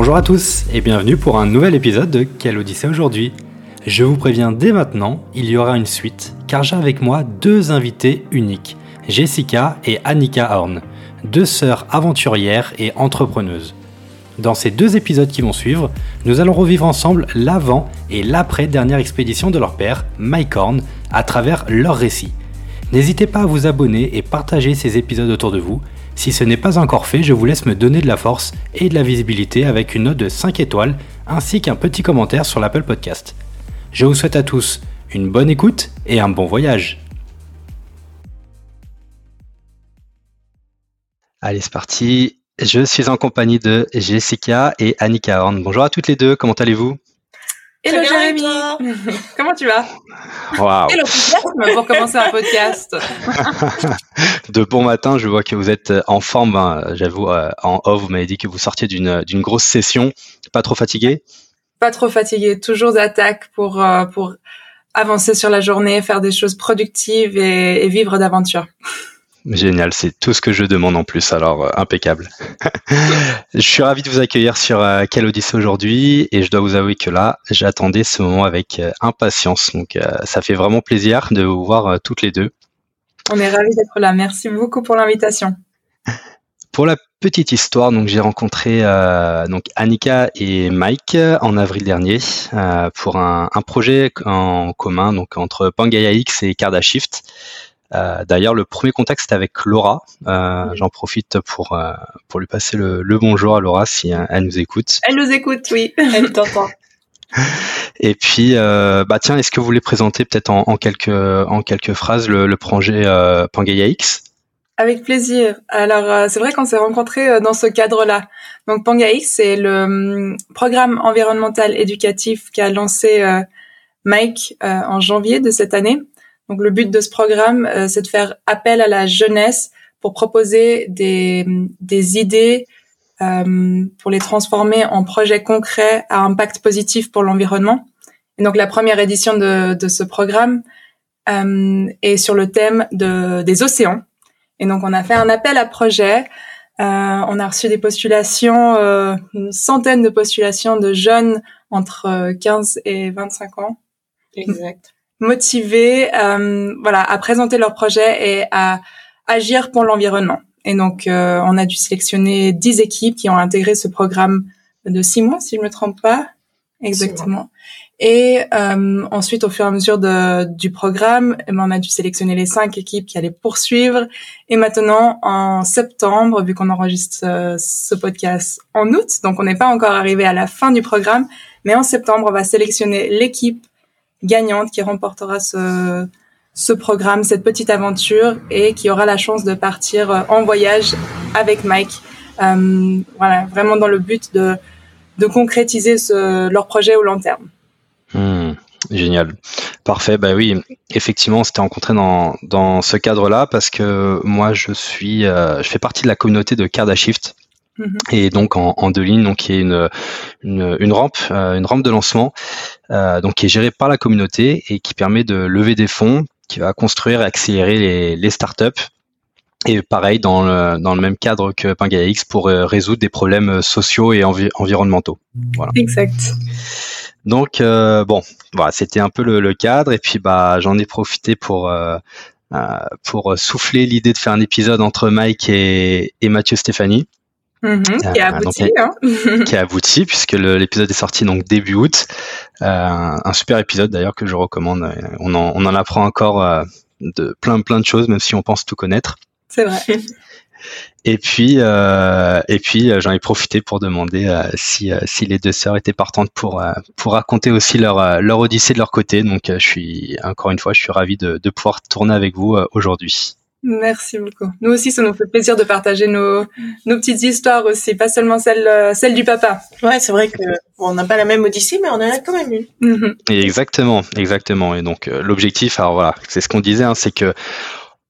Bonjour à tous et bienvenue pour un nouvel épisode de Quelle Odyssée aujourd'hui Je vous préviens dès maintenant, il y aura une suite car j'ai avec moi deux invités uniques, Jessica et Annika Horn, deux sœurs aventurières et entrepreneuses. Dans ces deux épisodes qui vont suivre, nous allons revivre ensemble l'avant et l'après dernière expédition de leur père, Mike Horn, à travers leurs récits. N'hésitez pas à vous abonner et partager ces épisodes autour de vous si ce n'est pas encore fait, je vous laisse me donner de la force et de la visibilité avec une note de 5 étoiles ainsi qu'un petit commentaire sur l'Apple Podcast. Je vous souhaite à tous une bonne écoute et un bon voyage. Allez, c'est parti. Je suis en compagnie de Jessica et Annika Horn. Bonjour à toutes les deux, comment allez-vous? Hello Jérémy, comment tu vas? Wow. Enthousiasme pour commencer un podcast De bon matin, je vois que vous êtes en forme. Hein. J'avoue, euh, en off, vous m'avez dit que vous sortiez d'une d'une grosse session. Pas trop fatigué? Pas trop fatigué, toujours d'attaque pour euh, pour avancer sur la journée, faire des choses productives et, et vivre d'aventures. Génial, c'est tout ce que je demande en plus, alors euh, impeccable. je suis ravi de vous accueillir sur euh, Odyssée aujourd'hui et je dois vous avouer que là, j'attendais ce moment avec euh, impatience. Donc ça fait vraiment plaisir de vous voir toutes les deux. On est ravis d'être là. Merci beaucoup pour l'invitation. Pour la petite histoire, donc j'ai rencontré donc Annika et Mike en avril dernier pour un, un, projet en commun donc entre Pangaya X et Cardashift. Euh, D'ailleurs, le premier contact c'était avec Laura. Euh, J'en profite pour euh, pour lui passer le, le, bonjour à Laura si euh, elle nous écoute. Elle nous écoute, oui. Elle t'entend. Et puis, bah tiens, est-ce que vous voulez présenter peut-être en, en, quelques en quelques phrases le, le projet Pangaea X? Avec plaisir. Alors, c'est vrai qu'on s'est rencontrés dans ce cadre-là. Donc, Pangaea X, c'est le hum, programme environnemental éducatif qu'a lancé Mike en janvier de cette année donc le but de ce programme, euh, c'est de faire appel à la jeunesse pour proposer des, des idées euh, pour les transformer en projets concrets à impact positif pour l'environnement. Et donc la première édition de, de ce programme euh, est sur le thème de, des océans. Et donc on a fait un appel à projet. Euh, on a reçu des postulations, euh, une centaine de postulations de jeunes entre 15 et 25 ans. Exact motivés euh, voilà, à présenter leur projet et à agir pour l'environnement. Et donc, euh, on a dû sélectionner 10 équipes qui ont intégré ce programme de six mois, si je me trompe pas. Exactement. Et euh, ensuite, au fur et à mesure de, du programme, eh ben, on a dû sélectionner les cinq équipes qui allaient poursuivre. Et maintenant, en septembre, vu qu'on enregistre euh, ce podcast en août, donc on n'est pas encore arrivé à la fin du programme, mais en septembre, on va sélectionner l'équipe gagnante qui remportera ce, ce programme, cette petite aventure et qui aura la chance de partir euh, en voyage avec Mike. Euh, voilà, vraiment dans le but de, de concrétiser ce, leur projet au long terme. Mmh, génial. Parfait. Bah oui, effectivement, on s'était rencontré dans, dans ce cadre-là parce que moi, je suis, euh, je fais partie de la communauté de Cardashift. Mhm. Et donc en, en, deux lignes, donc qui est une, une, une rampe, euh, une rampe de lancement, euh, donc qui est gérée par la communauté et qui permet de lever des fonds, qui va construire et accélérer les, les startups. Et pareil dans le, dans le même cadre que Pangaya X pour euh, résoudre des problèmes sociaux et environnementaux. Voilà. Exact. Donc euh, bon, voilà, c'était un peu le, le, cadre et puis bah j'en ai profité pour euh, pour souffler l'idée de faire un épisode entre Mike et, et Mathieu Stéphanie. Mmh, qui a abouti, donc, hein. qui a abouti puisque l'épisode est sorti donc début août. Euh, un super épisode d'ailleurs que je recommande. On en, on en apprend encore euh, de plein plein de choses, même si on pense tout connaître. C'est vrai. Et puis, euh, et puis j'en ai profité pour demander euh, si, euh, si les deux sœurs étaient partantes pour, pour raconter aussi leur, leur odyssée de leur côté. Donc, je suis encore une fois, je suis ravi de, de pouvoir tourner avec vous aujourd'hui. Merci beaucoup. Nous aussi, ça nous fait plaisir de partager nos, nos petites histoires aussi, pas seulement celle, euh, celle du papa. Ouais, c'est vrai que on n'a pas la même odyssée, mais on en a quand même une. Mhm. Exactement, exactement. Et donc euh, l'objectif, alors voilà, c'est ce qu'on disait, hein, c'est que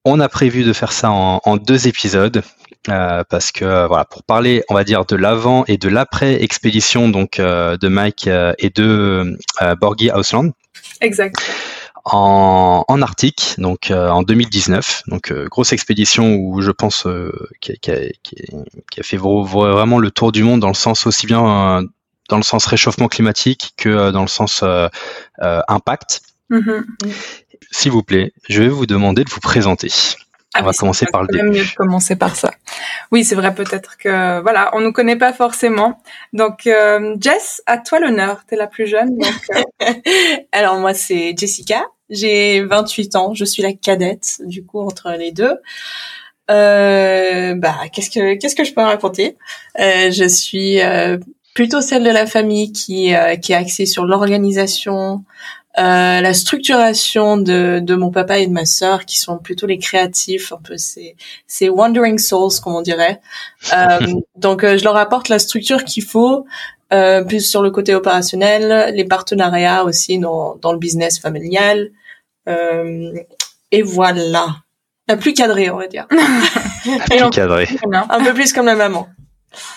on a prévu de faire ça en, en deux épisodes. Euh, parce que voilà, pour parler, on va dire de l'avant et de l'après expédition donc de Mike et de Borghi Ausland. Exact en, en Arctique, donc euh, en 2019. Donc euh, grosse expédition où je pense euh, qui, qui, a, qui, a, fait vraiment le tour du monde dans le sens aussi bien dans le sens réchauffement climatique que dans le sens impact. Mm-hmm. S'il vous plaît, je vais vous demander de vous présenter. Ah on va commencer par le début. mieux de commencer par ça. Oui, c'est vrai peut-être que voilà, on nous connaît pas forcément. Donc Jess, à toi l'honneur. T'es la plus jeune. Donc, Alors moi c'est Jessica. J'ai 28 ans, je suis la cadette du coup entre les deux. Euh, bah qu'est-ce que qu'est-ce que je peux raconter? Euh, Je suis euh, plutôt celle de la famille qui euh, qui est axée sur l'organisation, euh, la structuration de, de mon papa et de ma sœur qui sont plutôt les créatifs, un peu ces ces wandering souls comme on dirait. donc je leur apporte la structure qu'il faut, euh, plus sur le côté opérationnel, les partenariats aussi dans, dans le business familial. Euh, et voilà. La plus cadrée, on va dire. La plus cadrée. Un peu plus comme la maman.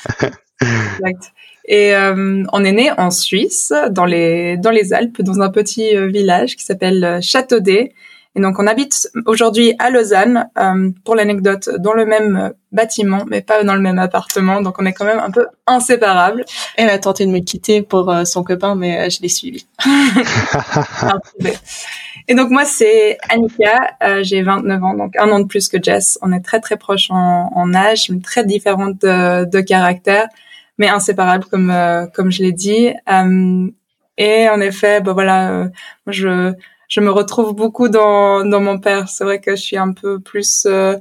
exact. Et euh, on est né en Suisse, dans les dans les Alpes, dans un petit euh, village qui s'appelle Châteaudet. Et donc on habite aujourd'hui à Lausanne, euh, pour l'anecdote, dans le même bâtiment, mais pas dans le même appartement. Donc on est quand même un peu inséparables. Elle a tenté de me quitter pour euh, son copain, mais euh, je l'ai suivi. Et donc moi c'est Annika, j'ai 29 ans, donc un an de plus que Jess. On est très très proches en, en âge, très différentes de, de, caractère, mais inséparables comme comme je l'ai dit. et en effet, bah voilà, je je me retrouve beaucoup dans, dans mon père. C'est vrai que je suis un peu plus euh,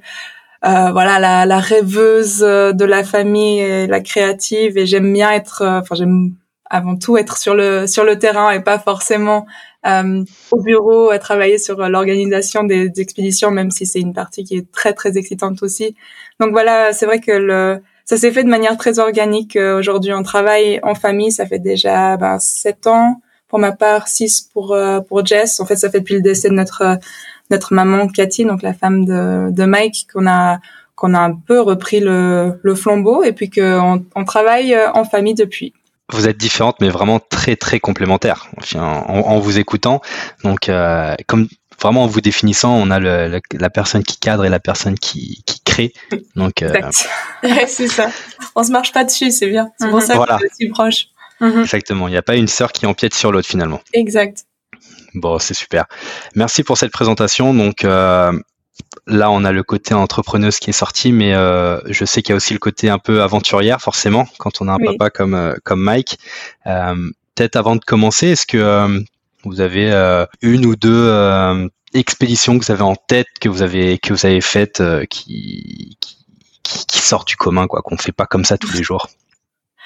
euh, voilà la, la, rêveuse de la famille et la créative et j'aime bien être euh, enfin j'aime avant tout être sur le sur le terrain et pas forcément euh, au bureau à travailler sur l'organisation des, des, expéditions même si c'est une partie qui est très très excitante aussi donc voilà c'est vrai que le ça s'est fait de manière très organique aujourd'hui on travaille en famille ça fait déjà ben, sept ans pour ma part, six pour euh, pour Jess. En fait, ça fait depuis le décès de notre euh, notre maman Cathy, donc la femme de, de Mike, qu'on a qu'on a un peu repris le, le flambeau et puis qu'on on travaille euh, en famille depuis. Vous êtes différentes, mais vraiment très très complémentaires. En, vous écoutant, donc euh, comme vraiment en vous définissant, on a le, la personne qui cadre et la personne qui, qui crée. Donc euh... c'est ça. On se marche pas dessus, c'est bien. C'est pour ça qu'on est aussi proche. Mhm. Exactement. Il n'y a pas une sœur qui empiète sur l'autre finalement. Exact. Bon, c'est super. Merci pour cette présentation. Donc euh, là, on a le côté entrepreneuse qui est sorti, mais euh, je sais qu'il y a aussi le côté un peu aventurière, forcément, quand on a un papa comme euh, comme Mike. Euh, peut-être avant de commencer, est-ce que euh, vous avez une ou deux expéditions que vous avez en tête, que vous avez que vous avez faites, qui, qui qui sortent du commun, quoi, qu'on fait pas comme ça tous les jours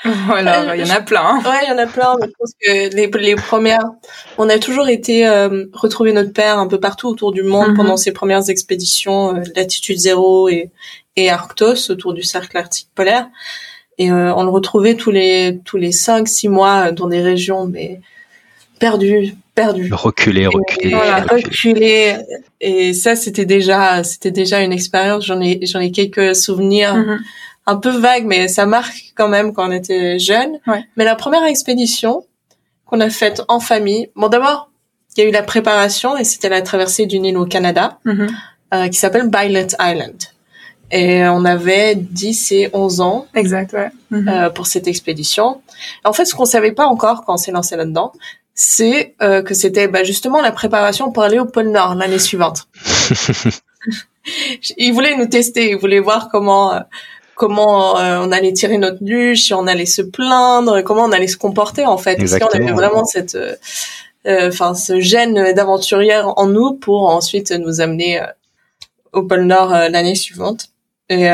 voilà, il y en a plein. Hein. Ouais, il y en a plein. Mais je pense que les, les premières, on a toujours été euh, retrouver notre père un peu partout autour du monde mhm. pendant ses premières expéditions, euh, latitude zéro et, et Arctos autour du cercle arctique polaire. Et euh, on le retrouvait tous les tous les cinq six mois dans des régions mais perdues perdues. Reculer, reculer, voilà, reculer. Et ça, c'était déjà, c'était déjà une expérience. J'en ai, j'en ai quelques souvenirs. Mhm un peu vague, mais ça marque quand même quand on était jeune. Mais la première expédition qu'on a faite en famille, bon d'abord, il y a eu la préparation et c'était la traversée d'une île au Canada mm-hmm. euh, qui s'appelle Bylot Island. Et on avait 10 et 11 ans exact, ouais. Mm-hmm. euh, pour cette expédition. En fait, ce qu'on savait pas encore quand on s'est lancé là-dedans, c'est euh, que c'était bah, justement la préparation pour aller au pôle Nord l'année suivante. ils voulaient nous tester, ils voulaient voir comment euh, comment euh, on allait tirer notre luge, si on allait se plaindre, comment on allait se comporter en fait. Est-ce qu'on avait vraiment cette, euh, euh, enfin, ce gène d'aventurière en nous pour ensuite nous amener au pôle Nord l'année suivante. Et,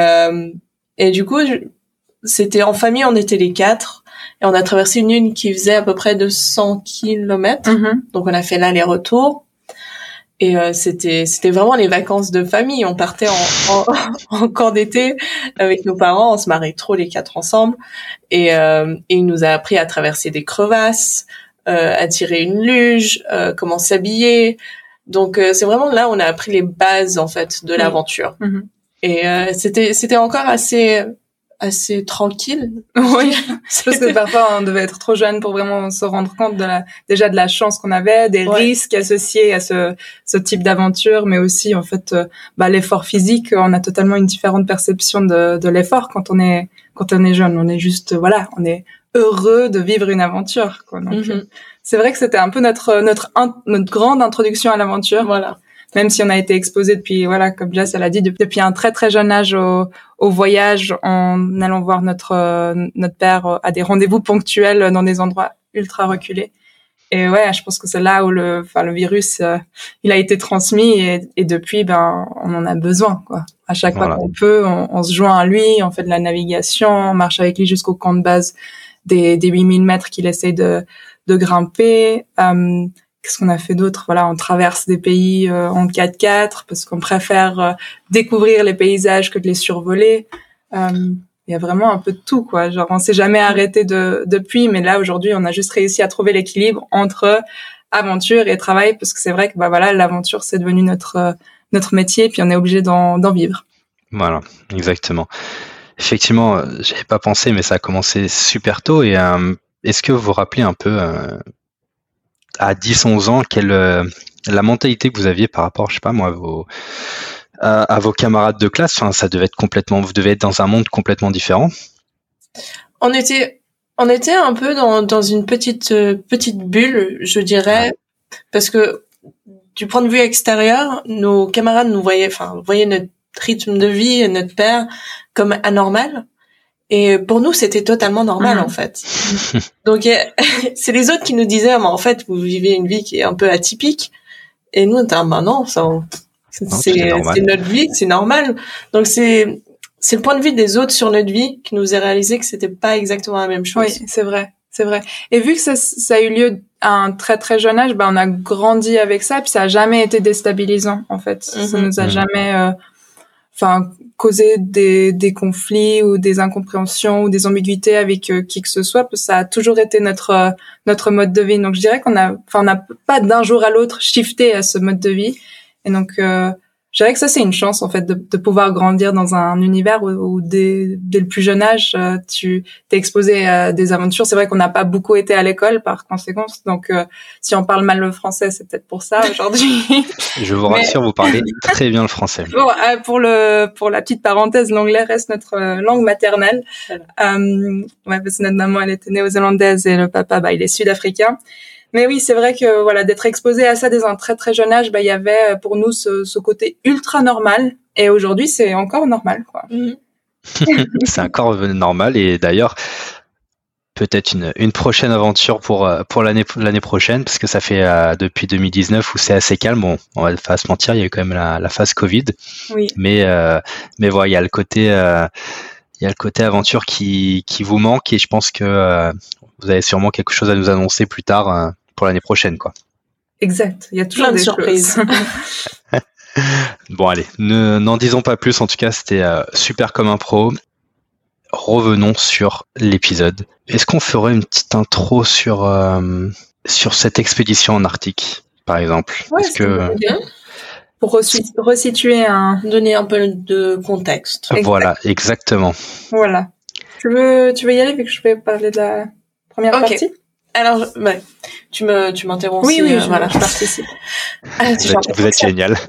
et du coup, c'était en famille, on était les quatre. Et on a traversé une lune qui faisait à peu près 200 kilomètres. Mm-hmm. Donc on a fait l'aller-retour. Et euh, c'était c'était vraiment les vacances de famille. On partait en, en, en camp d'été avec nos parents. On se marrait trop les quatre ensemble. Et, euh, et il nous a appris à traverser des crevasses, euh, à tirer une luge, euh, comment s'habiller. Donc euh, c'est vraiment là où on a appris les bases en fait de l'aventure. Mhm. Et euh, c'était c'était encore assez assez tranquille. Oui, parce que parfois on devait être trop jeune pour vraiment se rendre compte de la, déjà de la chance qu'on avait, des Ouais. risques associés à ce, ce type d'aventure, mais aussi en fait euh, bah, l'effort physique. On a totalement une différente perception de, de l'effort quand on est quand on est jeune. On est juste voilà, on est heureux de vivre une aventure. Quoi. Donc euh, c'est vrai que c'était un peu notre notre notre grande introduction à l'aventure Voilà. Même si on a été exposé depuis, voilà, comme Jess elle a dit, depuis, un très très jeune âge au, au voyage, en allant voir notre euh, notre père euh, à des rendez-vous ponctuels dans des endroits ultra reculés. Et ouais, je pense que c'est là où le, enfin le virus, euh, il a été transmis et, et depuis, ben, on en a besoin, quoi. À chaque Voilà. fois qu'on peut, on, on se joint à lui, on fait de la navigation, on marche avec lui jusqu'au camp de base des, des 8000 mètres qu'il essaye de, de grimper. Euh, Qu'est-ce qu'on a fait d'autre? Voilà, on traverse des pays euh, en 4x4 parce qu'on préfère euh, découvrir les paysages que de les survoler. Euh, Il y a vraiment un peu de tout, quoi. Genre, on s'est jamais arrêté de, depuis, mais là aujourd'hui, on a juste réussi à trouver l'équilibre entre aventure et travail parce que c'est vrai que bah voilà, l'aventure c'est devenu notre notre métier, puis on est obligé d'en vivre. Voilà, exactement. Effectivement, j'avais pas pensé, mais ça a commencé super tôt. Et euh, est-ce que vous vous rappelez un peu euh, à 10-11 ans quelle euh, la mentalité que vous aviez par rapport, je sais pas moi, à vos à, à vos camarades de classe Enfin, ça devait être complètement, vous devez être dans un monde complètement différent. On était on était un peu dans dans une petite euh, petite bulle, je dirais, parce que du point de vue extérieur, nos camarades nous voyaient, enfin voyaient notre rythme de vie et notre père comme anormal. Et pour nous, c'était totalement normal Mhm. en fait. Donc c'est les autres qui nous disaient, mais en fait, vous vivez une vie qui est un peu atypique. Et nous, on était, ah, bah non, ça, c'est notre vie, c'est normal. Donc c'est c'est le point de vue des autres sur notre vie qui nous a réalisé que c'était pas exactement la même chose. Oui, c'est vrai, c'est vrai. Et vu que ça, ça a eu lieu à un très très jeune âge, ben on a grandi avec ça, puis ça a jamais été déstabilisant en fait. Ça Mhm. nous a Mhm. jamais, euh, enfin, causé des, des conflits ou des incompréhensions ou des ambiguïtés avec euh, qui que ce soit. Ça a toujours été notre euh, notre mode de vie. Donc je dirais qu'on a, enfin, on n'a pas d'un jour à l'autre shifté à ce mode de vie. Et donc euh, je dirais que ça c'est une chance en fait de, de pouvoir grandir dans un univers où, où dès, dès le plus jeune âge euh, tu t'es exposé à des aventures. C'est vrai qu'on n'a pas beaucoup été à l'école par conséquent, donc euh, si on parle mal le français, c'est peut-être pour ça aujourd'hui. Je vous Mais- rassure, vous parlez très bien le français. bon, euh, pour le pour la petite parenthèse, l'anglais reste notre euh, langue maternelle. Euh, ouais, parce que notre maman elle était néo-zélandaise et le papa bah il est sud-africain. Mais oui, c'est vrai que voilà d'être exposé à ça dès un très très jeune âge, bah il y avait euh, pour nous ce, ce côté ultra normal. Et aujourd'hui, c'est encore normal, quoi. Mhm. C'est encore normal et d'ailleurs peut-être une, une prochaine aventure pour euh, pour l'année l'année prochaine parce que ça fait euh, depuis 2019 où c'est assez calme. Bon, on va pas se mentir, il y a eu quand même la, la phase Covid, Oui. mais euh, mais voilà, il y a le côté euh, il y a le côté aventure qui qui vous manque et je pense que euh, vous avez sûrement quelque chose à nous annoncer plus tard euh, pour l'année prochaine quoi. Exact. Il y a toujours Plein de des surprises. choses. Bon allez, ne n'en disons pas plus. En tout cas, c'était euh, super comme impro. Revenons sur l'épisode. Est-ce qu'on ferait une petite intro sur euh, sur cette expédition en Arctique, par exemple? Ouais, Est-ce que idée. Pour resituer un, Donner un peu de contexte. Exact. voilà, exactement. voilà. Tu veux, tu veux y aller vu que je vais parler de la première partie? Alors, ouais, tu me, tu m'interromps. Oui, si, oui, euh, je, voilà. je participe. Ah, Vous j'ai êtes, vous génial.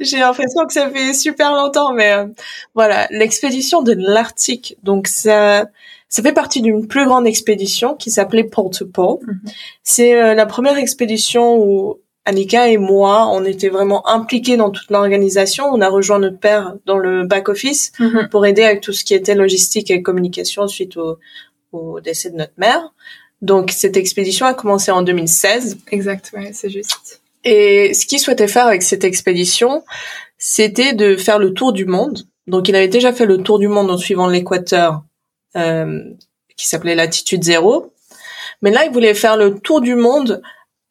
J'ai l'impression que ça fait super longtemps, mais euh, voilà, l'expédition de l'Arctique. Donc ça, ça fait partie d'une plus grande expédition qui s'appelait Pole to Pole. C'est euh, la première expédition où Annika et moi, on était vraiment impliqués dans toute l'organisation. On a rejoint notre père dans le back office Mhm. pour aider avec tout ce qui était logistique et communication suite au, au décès de notre mère. Donc cette expédition a commencé en 2016. Exact, ouais, c'est juste. Et ce qu'il souhaitait faire avec cette expédition, c'était de faire le tour du monde. Donc il avait déjà fait le tour du monde en suivant l'équateur, euh, qui s'appelait latitude zéro. Mais là, il voulait faire le tour du monde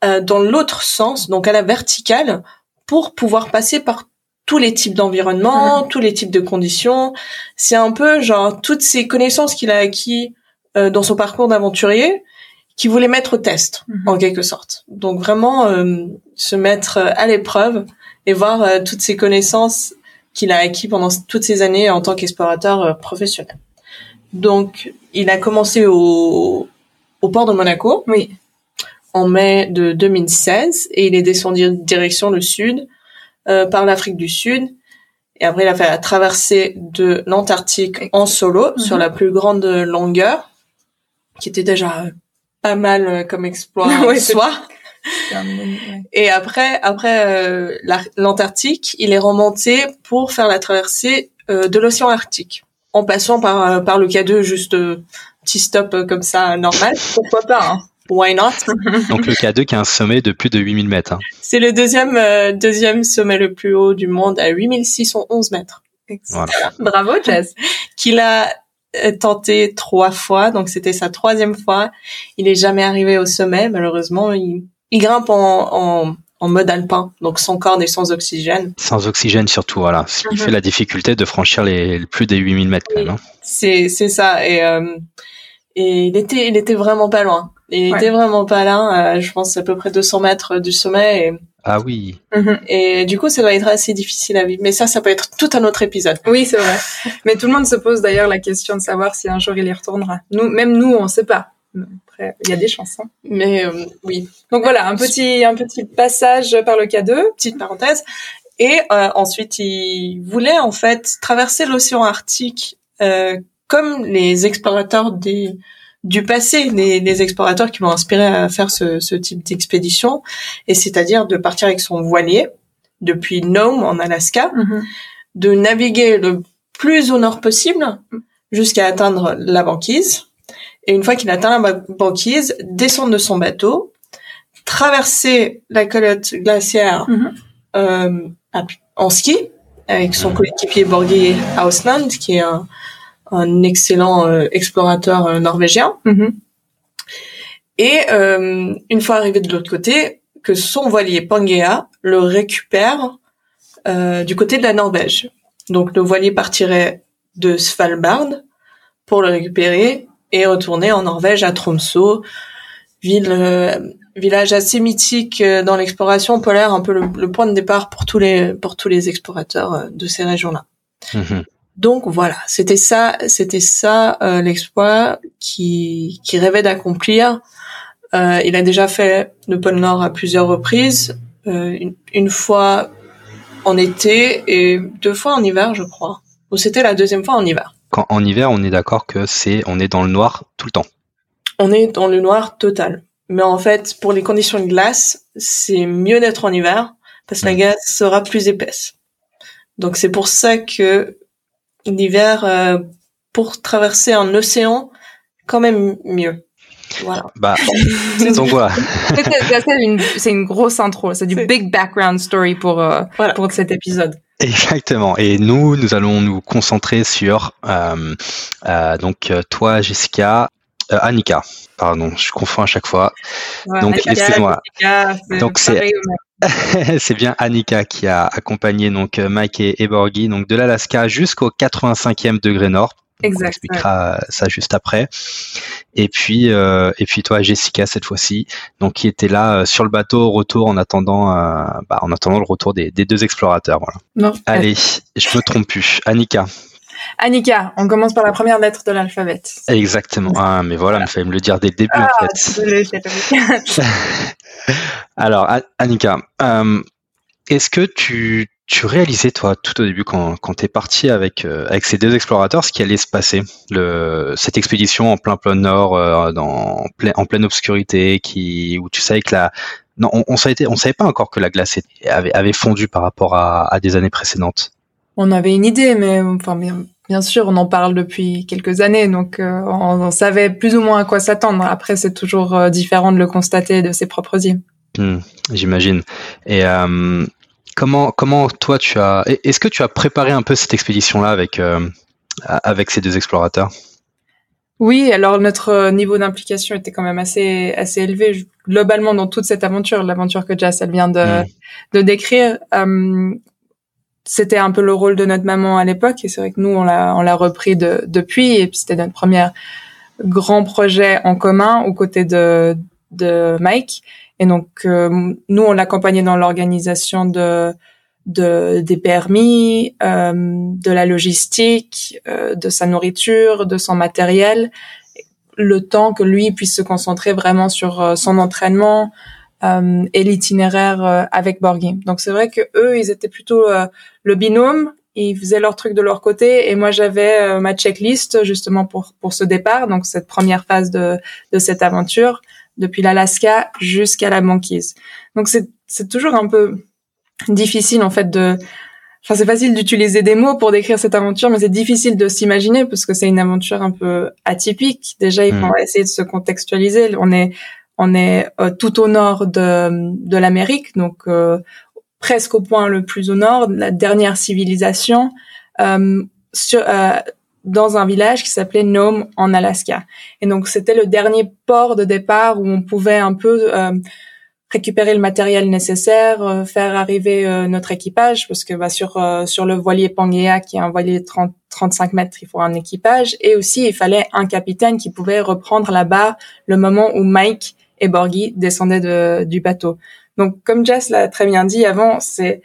euh, dans l'autre sens, donc à la verticale, pour pouvoir passer par tous les types d'environnements, tous les types de conditions. C'est un peu genre toutes ces connaissances qu'il a acquis euh, dans son parcours d'aventurier, qui voulait mettre au test, Mhm. en quelque sorte. Donc vraiment euh, se mettre à l'épreuve et voir euh, toutes ces connaissances qu'il a acquis pendant toutes ces années en tant qu'explorateur euh, professionnel. Donc, il a commencé au, au port de Monaco Oui. en mai de 2016 et il est descendu direction le sud euh, par l'Afrique du Sud. Et après, il a fait la traversée de l'Antarctique en solo Mhm. sur la plus grande longueur, qui était déjà pas mal euh, comme exploit en Ouais, soi. Ouais. Et après, après euh, la- l'Antarctique, il est remonté pour faire la traversée euh, de l'océan Arctique, en passant par euh, par le K2, juste euh, petit stop euh, comme ça normal. Pourquoi pas hein. Why not? Donc le K2 qui a un sommet de plus de 8000 mètres. hein. C'est le deuxième euh, deuxième sommet le plus haut du monde à 8611 mètres. Voilà. Bravo, Jess. Qu'il a tenté trois fois, donc c'était sa troisième fois. Il est jamais arrivé au sommet, malheureusement. Il, il grimpe en, en en mode alpin, donc sans corde et sans oxygène. Sans oxygène surtout, voilà. Ce qui Mhm. fait la difficulté de franchir les plus des 8000 mètres quand même. hein. C'est c'est ça et euh, et il était il était vraiment pas loin. Il Ouais. était vraiment pas là. euh, je pense à peu près 200 mètres du sommet Ah oui. Mhm. et, du coup ça doit être assez difficile à vivre. Mais ça ça peut être tout un autre épisode. Oui, c'est vrai. Mais tout le monde se pose d'ailleurs la question de savoir si un jour il y retournera. Nous, même nous, on sait pas. Mais Après, il y a des chances. hein. Mais euh, oui, Donc voilà, un petit, un petit passage par le K2. petite parenthèse. Et euh, ensuite il voulait en fait traverser l'océan Arctique euh, comme les explorateurs des du passé, les, les explorateurs qui m'ont inspiré à faire ce, ce type d'expédition, et c'est-à-dire de partir avec son voilier depuis Nome en Alaska, de naviguer le plus au nord possible jusqu'à atteindre la banquise. Et une fois qu'il atteint la ba- banquise, descendre de son bateau, traverser la calotte glaciaire Mhm. euh, en ski avec son coéquipier Borghi Hausland, qui est un, un excellent euh, explorateur euh, norvégien. Mhm. Et euh, une fois arrivé de l'autre côté, que son voilier Pangea le récupère euh, du côté de la Norvège. Donc le voilier partirait de Svalbard pour le récupérer et retourner en Norvège à Tromsø, ville euh, village assez mythique euh, dans l'exploration polaire, un peu le, le point de départ pour tous les pour tous les explorateurs euh, de ces régions-là. Mhm. Donc voilà, c'était ça, c'était ça euh, l'exploit qui qui rêvait d'accomplir. Euh, il a déjà fait le pôle Nord à plusieurs reprises, euh, une, une fois en été et deux fois en hiver, je crois. Ou c'était la deuxième fois en hiver. Quand, en hiver, on est d'accord que c'est, on est dans le noir tout le temps. On est dans le noir total. Mais en fait, pour les conditions de glace, c'est mieux d'être en hiver parce que la Mm. glace sera plus épaisse. Donc c'est pour ça que l'hiver, euh, pour traverser un océan, quand même mieux. Voilà. Bah, donc voilà. C'est une, c'est une grosse intro. C'est du big background story pour, euh, Voilà. pour cet épisode. Exactement. Et nous, nous allons nous concentrer sur euh, euh, donc euh, toi, Jessica, euh, Annika. Pardon, je confonds à chaque fois. Ouais, Donc, excuse-moi. C'est Donc, c'est- c'est bien Annika qui a accompagné donc euh, Mike et, et Borghi donc de l'Alaska jusqu'au 85e degré nord. On Exact. expliquera ça juste après. Et puis euh, et puis toi Jessica cette fois-ci, donc qui était là euh, sur le bateau au retour en attendant euh, bah, en attendant le retour des, des deux explorateurs. Voilà. Non. Allez, je me trompe plus. Annika. Annika, on commence par la première lettre de l'alphabet. Exactement. Ah, mais voilà, il fallait me le dire dès le début en fait. Pas vu. Alors, Annika, euh, est-ce que tu, tu réalisais, toi, tout au début, quand, quand tu es parti avec, euh, avec ces deux explorateurs, ce qui allait se passer? Le, Cette expédition en plein pôle Nord, euh, dans, en, plein, en pleine obscurité, qui, où tu savais que la... Non, on, on, savait, on savait pas encore que la glace avait, avait fondu par rapport à, à des années précédentes. On avait une idée, mais enfin, bien, bien sûr, on en parle depuis quelques années, donc euh, on, on savait plus ou moins à quoi s'attendre. Après, c'est toujours euh, différent de le constater de ses propres yeux. Hmm, J'imagine. Et euh, comment, comment toi tu as... Est-ce que tu as préparé un peu cette expédition-là avec, avec ces deux explorateurs? Oui, alors notre niveau d'implication était quand même assez assez élevé globalement dans toute cette aventure, l'aventure que Jess elle vient de mm. de décrire. Euh, c'était un peu le rôle de notre maman à l'époque et c'est vrai que nous on l'a on l'a repris de, depuis et puis c'était notre premier grand projet en commun aux côtés de de Mike. Et donc euh, nous on l'accompagnait dans l'organisation de de des permis, euh, de la logistique, euh, de sa nourriture, de son matériel, le temps que lui puisse se concentrer vraiment sur euh, son entraînement euh, et l'itinéraire avec Borghi. Donc c'est vrai que eux, ils étaient plutôt le binôme, ils faisaient leur truc de leur côté et moi j'avais ma checklist justement pour pour ce départ, donc cette première phase de de cette aventure depuis l'Alaska jusqu'à la banquise. Donc c'est c'est toujours un peu difficile en fait de Enfin, c'est facile d'utiliser des mots pour décrire cette aventure, mais c'est difficile de s'imaginer parce que c'est une aventure un peu atypique. Déjà, il faut hmm. essayer de se contextualiser. On est, on est euh, tout au nord de, de l'Amérique, donc euh, presque au point le plus au nord, la dernière civilisation, euh, sur, dans un village qui s'appelait Nome en Alaska. Et donc, c'était le dernier port de départ où on pouvait un peu récupérer le matériel nécessaire, euh, faire arriver euh, notre équipage, parce que bah, sur euh, sur le voilier Pangea, qui est un voilier de 30, 35 mètres, il faut un équipage, et aussi il fallait un capitaine qui pouvait reprendre la barre le moment où Mike et Borghi descendaient de, du bateau. Donc, comme Jess l'a très bien dit avant, c'est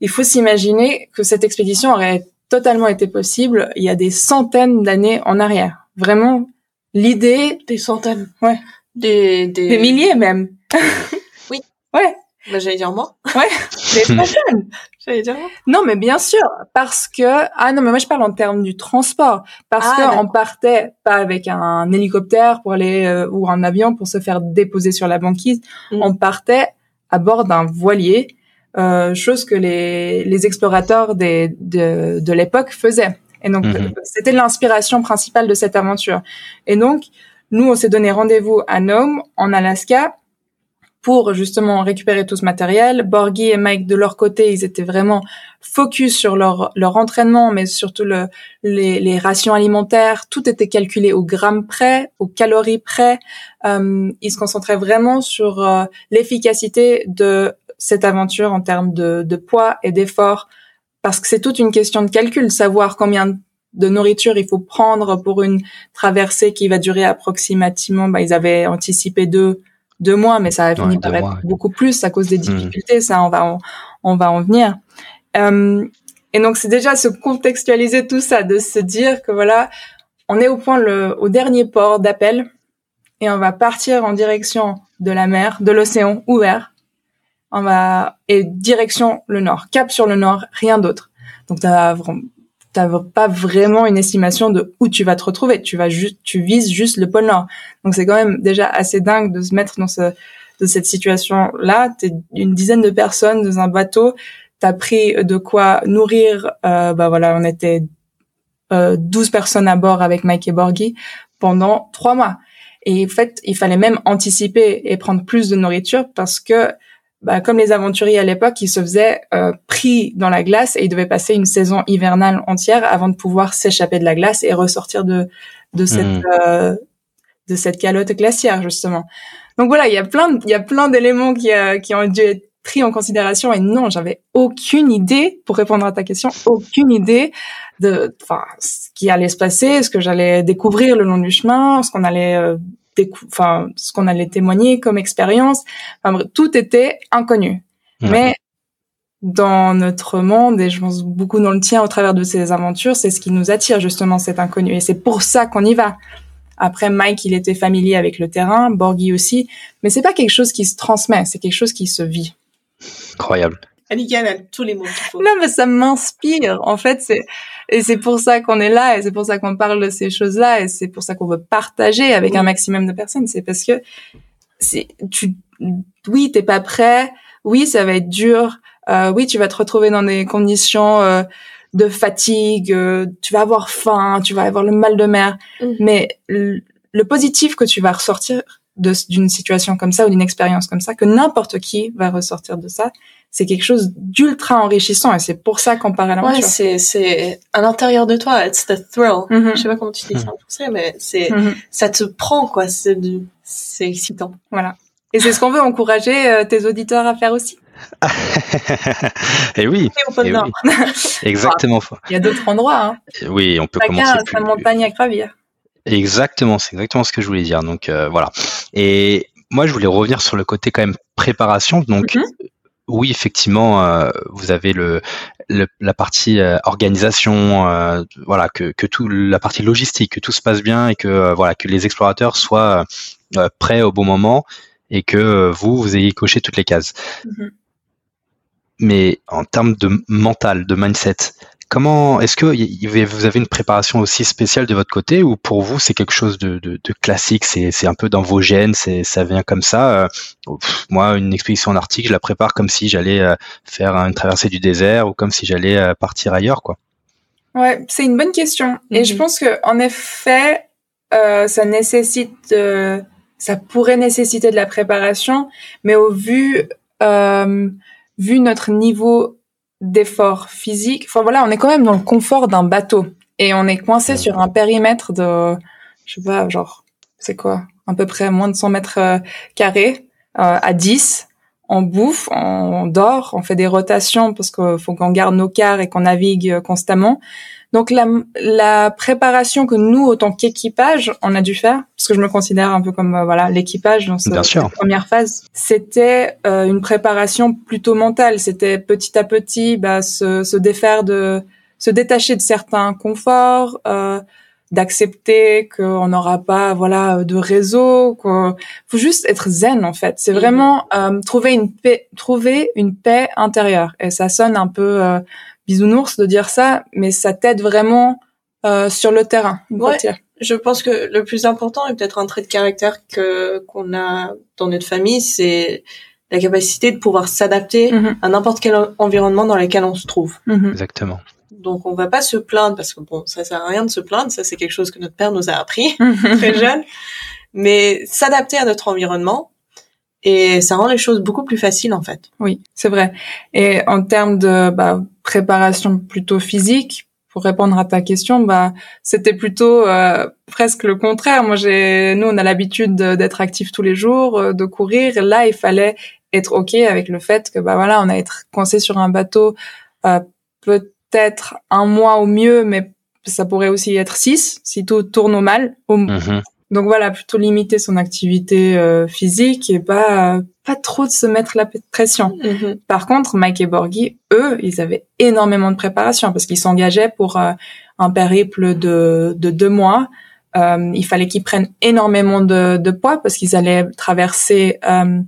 il faut s'imaginer que cette expédition aurait totalement été possible il y a des centaines d'années en arrière. Vraiment, l'idée des centaines, ouais, des des, des milliers même. Ouais. Bah, j'allais dire moi. Ouais. Mais j'allais dire moi. Non, mais bien sûr, parce que ah non, mais moi je parle en termes du transport, parce ah, que on partait pas avec un hélicoptère pour aller euh, ou un avion pour se faire déposer sur la banquise, mm. on partait à bord d'un voilier, euh, chose que les les explorateurs des de de l'époque faisaient. Et donc mm-hmm. c'était l'inspiration principale de cette aventure. Et donc nous on s'est donné rendez-vous à Nome en Alaska pour justement récupérer tout ce matériel. Borghi et Mike de leur côté, ils étaient vraiment focus sur leur leur entraînement, mais surtout le, les, les rations alimentaires. Tout était calculé au gramme près, aux calories près. Euh, ils se concentraient vraiment sur euh, l'efficacité de cette aventure en termes de, de poids et d'effort, parce que c'est toute une question de calcul, savoir combien de nourriture il faut prendre pour une traversée qui va durer approximativement. Bah, ils avaient anticipé deux deux mois, mais ça a fini par être beaucoup plus à cause des hmm. difficultés. Ça, on va en, on va en venir. Euh, et donc, c'est déjà se contextualiser tout ça, de se dire que voilà, on est au point le, au dernier port d'appel et on va partir en direction de la mer, de l'océan ouvert. On va et direction le nord, cap sur le nord, rien d'autre. Donc, t'as t'as pas vraiment une estimation de où tu vas te retrouver. Tu vas juste, tu vises juste le pôle Nord. Donc c'est quand même déjà assez dingue de se mettre dans ce, de cette situation-là. T'es une dizaine de personnes dans un bateau. T'as pris de quoi nourrir. Euh, bah voilà, on était euh, 12 personnes à bord avec Mike et Borghi pendant trois mois. Et en fait, il fallait même anticiper et prendre plus de nourriture parce que bah, comme les aventuriers à l'époque, ils se faisaient euh, pris dans la glace et ils devaient passer une saison hivernale entière avant de pouvoir s'échapper de la glace et ressortir de de cette hmm. euh, de cette calotte glaciaire justement. Donc voilà, il y a plein il y a plein d'éléments qui euh, qui ont dû être pris en considération et non, j'avais aucune idée pour répondre à ta question, aucune idée de enfin ce qui allait se passer, ce que j'allais découvrir le long du chemin, ce qu'on allait euh, enfin ce qu'on allait témoigner comme expérience. Enfin, tout était inconnu. Mais dans notre monde et je pense beaucoup dans le tien au travers de ces aventures, c'est ce qui nous attire justement cet inconnu et c'est pour ça qu'on y va. Après Mike, il était familier avec le terrain, Borghi aussi, mais c'est pas quelque chose qui se transmet, c'est quelque chose qui se vit. Incroyable. Abigail a tous les mots qu'il faut. Non, mais ça m'inspire. En fait, c'est et c'est pour ça qu'on est là et c'est pour ça qu'on parle de ces choses-là et c'est pour ça qu'on veut partager avec un maximum de personnes. C'est parce que c'est tu oui, t'es pas prêt. Oui, ça va être dur. Euh, oui, tu vas te retrouver dans des conditions euh, de fatigue. Euh, tu vas avoir faim. Tu vas avoir le mal de mer. Mm. Mais le, le positif que tu vas ressortir d'une situation comme ça ou d'une expérience comme ça, que n'importe qui va ressortir de ça. C'est quelque chose d'ultra enrichissant et c'est pour ça qu'on parle à l'aventure. Ouais, c'est c'est à l'intérieur de toi, it's the thrill. Mhm. Je sais pas comment tu dis ça en français, mais c'est Mhm. ça te prend quoi. C'est du c'est excitant. Voilà. Et c'est ce qu'on veut encourager euh, tes auditeurs à faire aussi. Et oui, Et oui. exactement. Il y a d'autres endroits. Hein. Oui, on peut Chacun commencer a plus. sa montagne à gravir. Exactement, c'est exactement ce que je voulais dire. Donc euh, voilà. Et moi, je voulais revenir sur le côté quand même préparation. Donc Mhm. Oui, effectivement, euh, vous avez le, le- la partie euh, organisation, euh, voilà, que, que tout la partie logistique, que tout se passe bien et que euh, voilà que les explorateurs soient euh, prêts au bon moment et que euh, vous vous ayez coché toutes les cases. Mhm. Mais en termes de mental, de mindset, comment est-ce que vous avez une préparation aussi spéciale de votre côté ou pour vous c'est quelque chose de, de, de classique, c'est c'est un peu dans vos gènes, c'est ça vient comme ça. euh, pff, moi, une expédition en Arctique, je la prépare comme si j'allais euh, faire une traversée du désert ou comme si j'allais euh, partir ailleurs, quoi. Ouais, c'est une bonne question. Et Mhm. je pense que en effet, euh, ça nécessite, euh, ça pourrait nécessiter de la préparation, mais au vu, euh, vu notre niveau d'effort physique, enfin voilà, on est quand même dans le confort d'un bateau. Et on est coincé sur un périmètre de, je sais pas, genre, c'est quoi, à peu près moins de 100 mètres euh, carrés euh, à 10 on bouffe, on dort, on fait des rotations parce qu'il faut qu'on garde nos quarts et qu'on navigue euh, constamment. Donc la, la préparation que nous, autant qu'équipage, on a dû faire, parce que je me considère un peu comme euh, voilà l'équipage dans ce- cette première phase, c'était euh, une préparation plutôt mentale. C'était petit à petit bah, se, se défaire de, se détacher de certains conforts, euh, d'accepter qu'on n'aura pas voilà de réseau, qu'il faut juste être zen en fait. C'est Mhm. vraiment euh, trouver une paix, trouver une paix intérieure. Et ça sonne un peu euh, bisounours de dire ça, mais ça t'aide vraiment euh, sur le terrain. Ouais. Je pense que le plus important et peut-être un trait de caractère que qu'on a dans notre famille, c'est la capacité de pouvoir s'adapter Mhm. à n'importe quel en- environnement dans lequel on se trouve. Mhm. Exactement. Donc on va pas se plaindre parce que bon, ça sert à rien de se plaindre, ça c'est quelque chose que notre père nous a appris très jeune. Mais s'adapter à notre environnement et ça rend les choses beaucoup plus faciles en fait. Oui, c'est vrai. Et en termes de bah, préparation plutôt physique, pour répondre à ta question, bah c'était plutôt euh, presque le contraire. Moi, j'ai, nous, on a l'habitude de- d'être actifs tous les jours, euh, de courir. Là, il fallait être ok avec le fait que bah voilà, on a être coincé sur un bateau euh, peut-être un mois au mieux, mais ça pourrait aussi être six si tout tourne au mal. Au, Mhm. donc voilà, plutôt limiter son activité euh, physique et pas euh, pas trop de se mettre la pression. Par contre, Mike et Borghi, eux, ils avaient énormément de préparation parce qu'ils s'engageaient pour euh, un périple de, de deux mois. Euh, il fallait qu'ils prennent énormément de, de poids parce qu'ils allaient traverser, euh,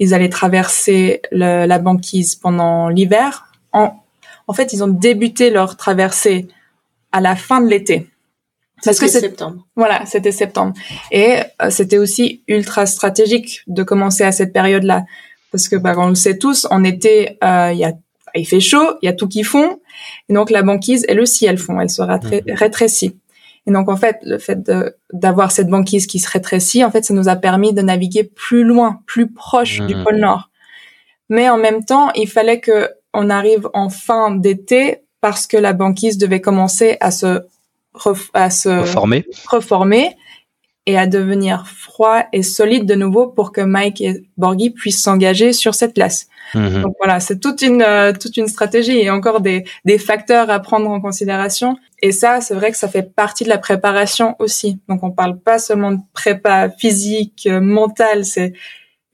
ils allaient traverser le- la banquise pendant l'hiver. En, en fait, ils ont débuté leur traversée à la fin de l'été. Parce que C'était septembre. voilà, c'était septembre. Et euh, c'était aussi ultra stratégique de commencer à cette période-là. Parce que, bah, on le sait tous, en été, euh, il y a, il fait chaud, il y a tout qui fond. Et donc, la banquise, elle aussi, elle fond, elle se rétré- Mhm. rétrécit. Et donc, en fait, le fait d'avoir cette banquise qui se rétrécit, en fait, ça nous a permis de naviguer plus loin, plus proche du Mhm. pôle Nord. Mais en même temps, il fallait que on arrive en fin d'été parce que la banquise devait commencer à se ref- à se reformer et à devenir froid et solide de nouveau pour que Mike et Borghi puissent s'engager sur cette glace. Mhm. Donc voilà, c'est toute une euh, toute une stratégie et encore des des facteurs à prendre en considération. Et ça, c'est vrai que ça fait partie de la préparation aussi. Donc on parle pas seulement de prépa physique, euh, mentale, c'est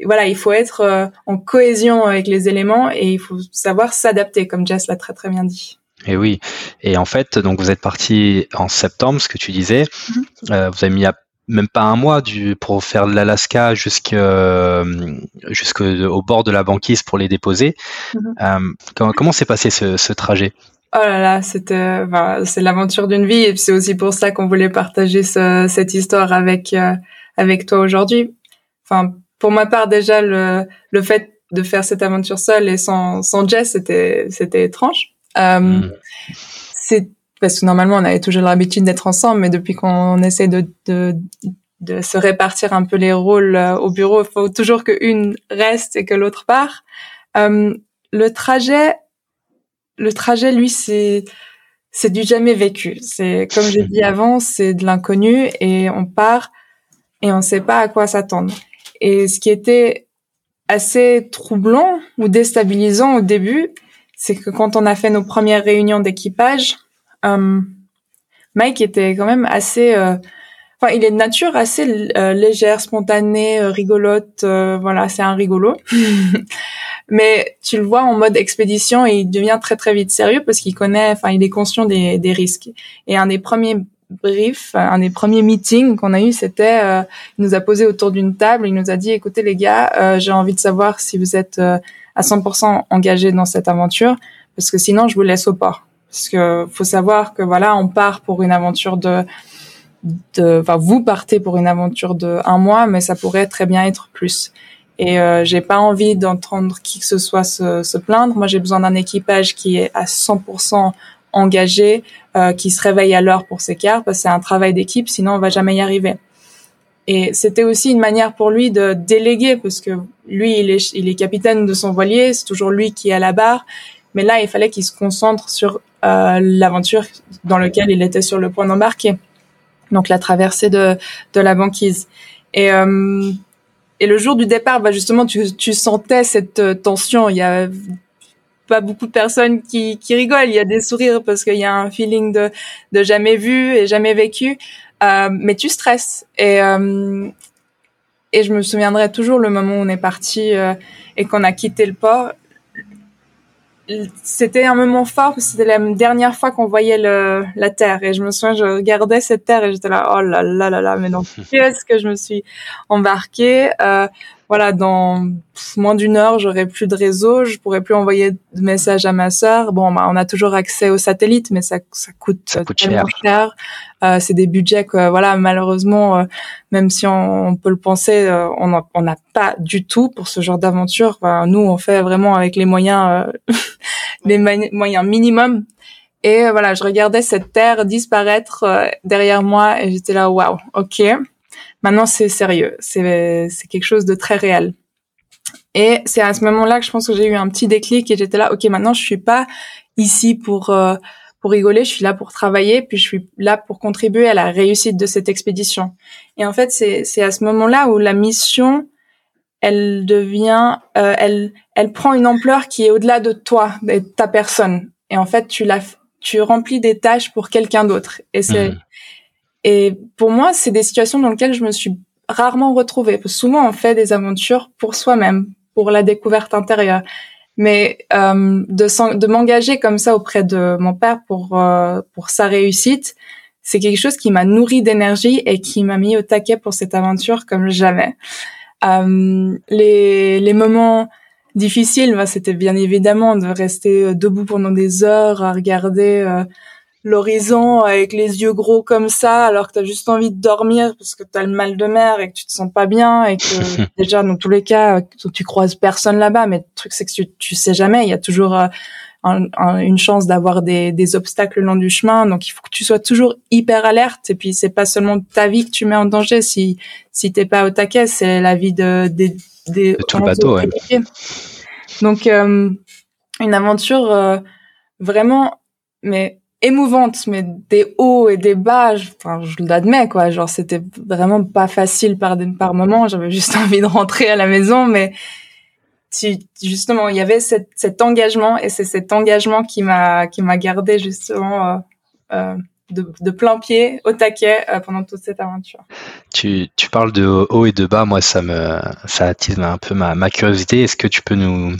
voilà, il faut être euh, en cohésion avec les éléments et il faut savoir s'adapter, comme Jess l'a très très bien dit. Et oui. Et en fait, donc vous êtes parti en septembre, ce que tu disais. Mhm. Euh, vous avez mis à même pas un mois du, pour faire l'Alaska jusqu'au jusqu'au bord de la banquise pour les déposer. Mhm. Euh, comment comment s'est passé ce, ce trajet? Oh là là, c'était, enfin, c'est l'aventure d'une vie et c'est aussi pour ça qu'on voulait partager ce- cette histoire avec euh, avec toi aujourd'hui. Enfin, pour ma part déjà le le fait de faire cette aventure seule et sans sans Jess, c'était c'était étrange. Euh, Mhm. C'est parce que normalement on avait toujours l'habitude d'être ensemble, mais depuis qu'on essaie de, de de se répartir un peu les rôles au bureau. Il faut toujours qu'une reste et que l'autre part. le trajet, le trajet, lui, c'est c'est du jamais vécu. C'est comme j'ai dit avant, c'est de l'inconnu et on part et on ne sait pas à quoi s'attendre. Et ce qui était assez troublant ou déstabilisant au début, c'est que quand on a fait nos premières réunions d'équipage, euh, Mike était quand même assez, euh, enfin, il est de nature assez euh, légère, spontanée, rigolote. voilà, c'est un rigolo. Mais tu le vois en mode expédition et il devient très très vite sérieux parce qu'il connaît, enfin, il est conscient des, des risques. Et un des premiers brief, un des premiers meetings qu'on a eu, c'était, euh, il nous a posé autour d'une table, il nous a dit, écoutez les gars, euh, j'ai envie de savoir si vous êtes euh, à 100% engagés dans cette aventure, parce que sinon je vous laisse au port. Parce que faut savoir que voilà, on part pour une aventure de, de, enfin vous partez pour une aventure de un mois, mais ça pourrait très bien être plus. Et euh, j'ai pas envie d'entendre qui que ce soit se, se plaindre. Moi, j'ai besoin d'un équipage qui est à 100% engagé, euh, qui se réveille à l'heure pour ses quarts, parce que c'est un travail d'équipe, sinon on va jamais y arriver. Et c'était aussi une manière pour lui de déléguer, parce que lui, il est, il est capitaine de son voilier, c'est toujours lui qui est à la barre. Mais là, il fallait qu'il se concentre sur euh, l'aventure dans laquelle il était sur le point d'embarquer. Donc la traversée de, de la banquise. Et, euh, et le jour du départ, bah justement, tu, tu sentais cette euh, tension. Il y a pas beaucoup de personnes qui, qui rigolent. Il y a des sourires parce qu'il y a un feeling de, de jamais vu et jamais vécu. Euh, mais tu stresses. Et, euh, et je me souviendrai toujours le moment où on est parti euh, et qu'on a quitté le port. C'était un moment fort parce que c'était la dernière fois qu'on voyait le, la terre. Et je me souviens, je regardais cette terre et j'étais là, oh là là là là, mais non, qu'est-ce que je me suis embarquée? Voilà, dans moins d'une heure, j'aurais plus de réseau, je pourrais plus envoyer de messages à ma sœur. Bon, bah, on a toujours accès aux satellites, mais ça, ça coûte, ça coûte cher. cher. Euh, c'est des budgets que, voilà, malheureusement, euh, même si on, on, peut le penser, euh, on n'a pas du tout pour ce genre d'aventure. Enfin, nous, on fait vraiment avec les moyens, euh, les moyens minimums. Et voilà, je regardais cette terre disparaître derrière moi et j'étais là, waouh, ok. Maintenant, c'est sérieux. C'est, quelque chose de très réel. Et c'est à ce moment-là que je pense que j'ai eu un petit déclic et j'étais là, ok, maintenant je suis pas ici pour euh, pour rigoler, je suis là pour travailler, puis je suis là pour contribuer à la réussite de cette expédition. Et en fait, c'est à ce moment-là où la mission, elle devient, euh, elle elle prend une ampleur qui est au-delà de toi, de ta personne. Et en fait, tu la tu remplis des tâches pour quelqu'un d'autre. Et c'est mmh. Et pour moi, c'est des situations dans lesquelles je me suis rarement retrouvée. Souvent, on fait des aventures pour soi-même, pour la découverte intérieure. Mais euh, de, de m'engager comme ça auprès de mon père pour euh, pour sa réussite, c'est quelque chose qui m'a nourri d'énergie et qui m'a mis au taquet pour cette aventure comme jamais. Euh, les les moments difficiles, bah, c'était bien évidemment de rester debout pendant des heures à regarder euh, l'horizon avec les yeux gros comme ça alors que tu as juste envie de dormir parce que tu as le mal de mer et que tu te sens pas bien et que déjà dans tous les cas tu croises personne là-bas. Mais le truc c'est que tu, tu sais jamais. Il y a toujours euh, une chance d'avoir des, des obstacles le long du chemin. Donc il faut que tu sois toujours hyper alerte. Et puis c'est pas seulement ta vie que tu mets en danger. Si si t'es pas au taquet c'est la vie de des des tout le bateau ouais. donc euh, une aventure euh, vraiment mais émouvante, mais des hauts et des bas. Je, enfin, je l'admets quoi. Genre, c'était vraiment pas facile par par moments. J'avais juste envie de rentrer à la maison, mais si, justement, il y avait cet, cet engagement et c'est cet engagement qui m'a qui m'a gardé justement euh, euh, de, de, plein pied au taquet euh, pendant toute cette aventure. Tu, tu parles de haut et de bas. Moi, ça me ça attise un peu ma, ma curiosité. Est-ce que tu peux nous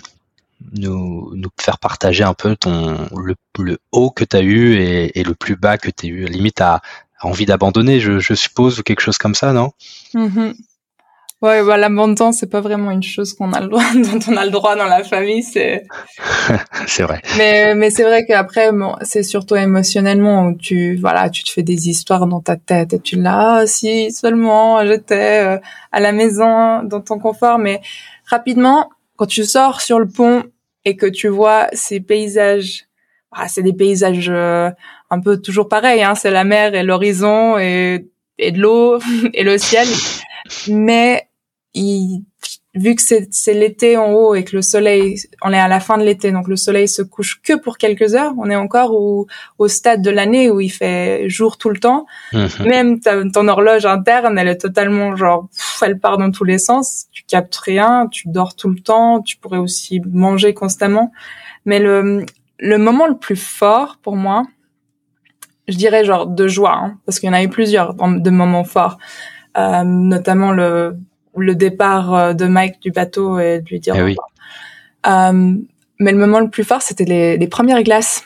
nous, nous faire partager un peu ton le, le haut que tu as eu et, et, le plus bas que tu as eu limite à, envie d'abandonner je, je, suppose ou quelque chose comme ça non? Mm-hmm. ouais bah, l'abandon c'est pas vraiment une chose qu'on a le droit dont on a le droit dans la famille c'est c'est vrai. Mais mais c'est vrai qu'après bon, c'est surtout émotionnellement où tu voilà tu te fais des histoires dans ta tête et tu l'as ah, si seulement j'étais euh, à la maison dans ton confort. Mais rapidement quand tu sors sur le pont et que tu vois ces paysages, ah, c'est des paysages euh, un peu toujours pareils, hein, c'est la mer et l'horizon et et de l'eau et le ciel. Mais il, vu que c'est l'été en haut et que le soleil, on est à la fin de l'été, donc le soleil se couche que pour quelques heures. On est encore au, au stade de l'année où il fait jour tout le temps. Mhm. Même ton horloge interne, elle est totalement genre, elle part dans tous les sens. Tu captes rien, tu dors tout le temps. Tu pourrais aussi manger constamment. Mais le le moment le plus fort pour moi, je dirais genre de joie, hein, parce qu'il y en a eu plusieurs de moments forts, euh, notamment le le départ euh, de Mike du bateau et de lui dire. Eh euh, mais le moment le plus fort, c'était les, les premières glaces.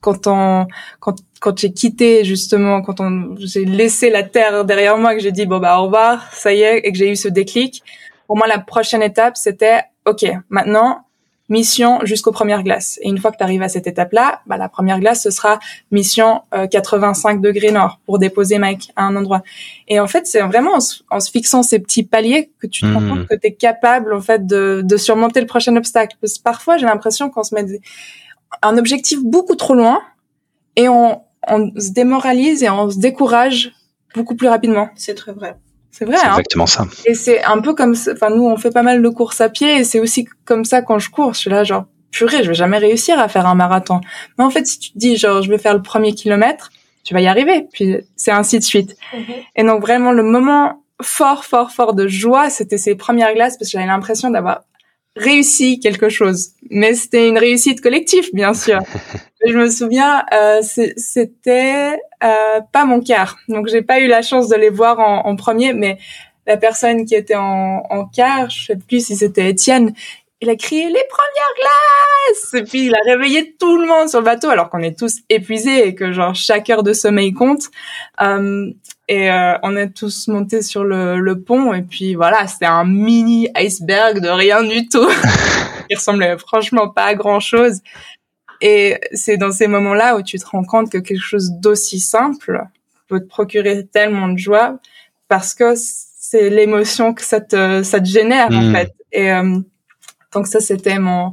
Quand on, quand, quand j'ai quitté justement, quand on, j'ai laissé la terre derrière moi, que j'ai dit bon bah au revoir, ça y est, et que j'ai eu ce déclic. Pour moi, la prochaine étape, c'était ok, maintenant mission jusqu'aux premières glaces. Et une fois que tu arrives à cette étape-là, bah, la première glace, ce sera mission 85 euh, degrés nord pour déposer Mike à un endroit. Et en fait, c'est vraiment en se, fixant ces petits paliers que tu te rends hmm. compte que tu es capable en fait de, de, surmonter le prochain obstacle. Parce que parfois, j'ai l'impression qu'on se met un objectif beaucoup trop loin et on, on se démoralise et on se décourage beaucoup plus rapidement. C'est très vrai. C'est vrai. C'est hein. exactement ça. Et c'est un peu comme, enfin nous on fait pas mal de courses à pied et c'est aussi comme ça quand je cours. Je suis là genre purée, je vais jamais réussir à faire un marathon. Mais en fait, si tu te dis genre je vais faire le premier kilomètre, tu vas y arriver. Puis c'est ainsi de suite. Mhm. Et donc vraiment le moment fort, fort, fort de joie, c'était ces premières glaces parce que j'avais l'impression d'avoir réussi quelque chose. Mais c'était une réussite collective, bien sûr. je me souviens, euh, c'était euh, pas mon quart. Donc j'ai pas eu la chance de les voir en, en premier, mais la personne qui était en, en quart, je sais plus si c'était Étienne, il a crié les premières glaces et puis il a réveillé tout le monde sur le bateau alors qu'on est tous épuisés et que genre chaque heure de sommeil compte euh, et euh, on est tous montés sur le, le pont et puis voilà c'était un mini iceberg de rien du tout il ressemblait franchement pas à grand chose et c'est dans ces moments-là où tu te rends compte que quelque chose d'aussi simple peut te procurer tellement de joie parce que c'est l'émotion que ça te, ça te génère, en hmm. fait. Et euh, donc ça, c'était mon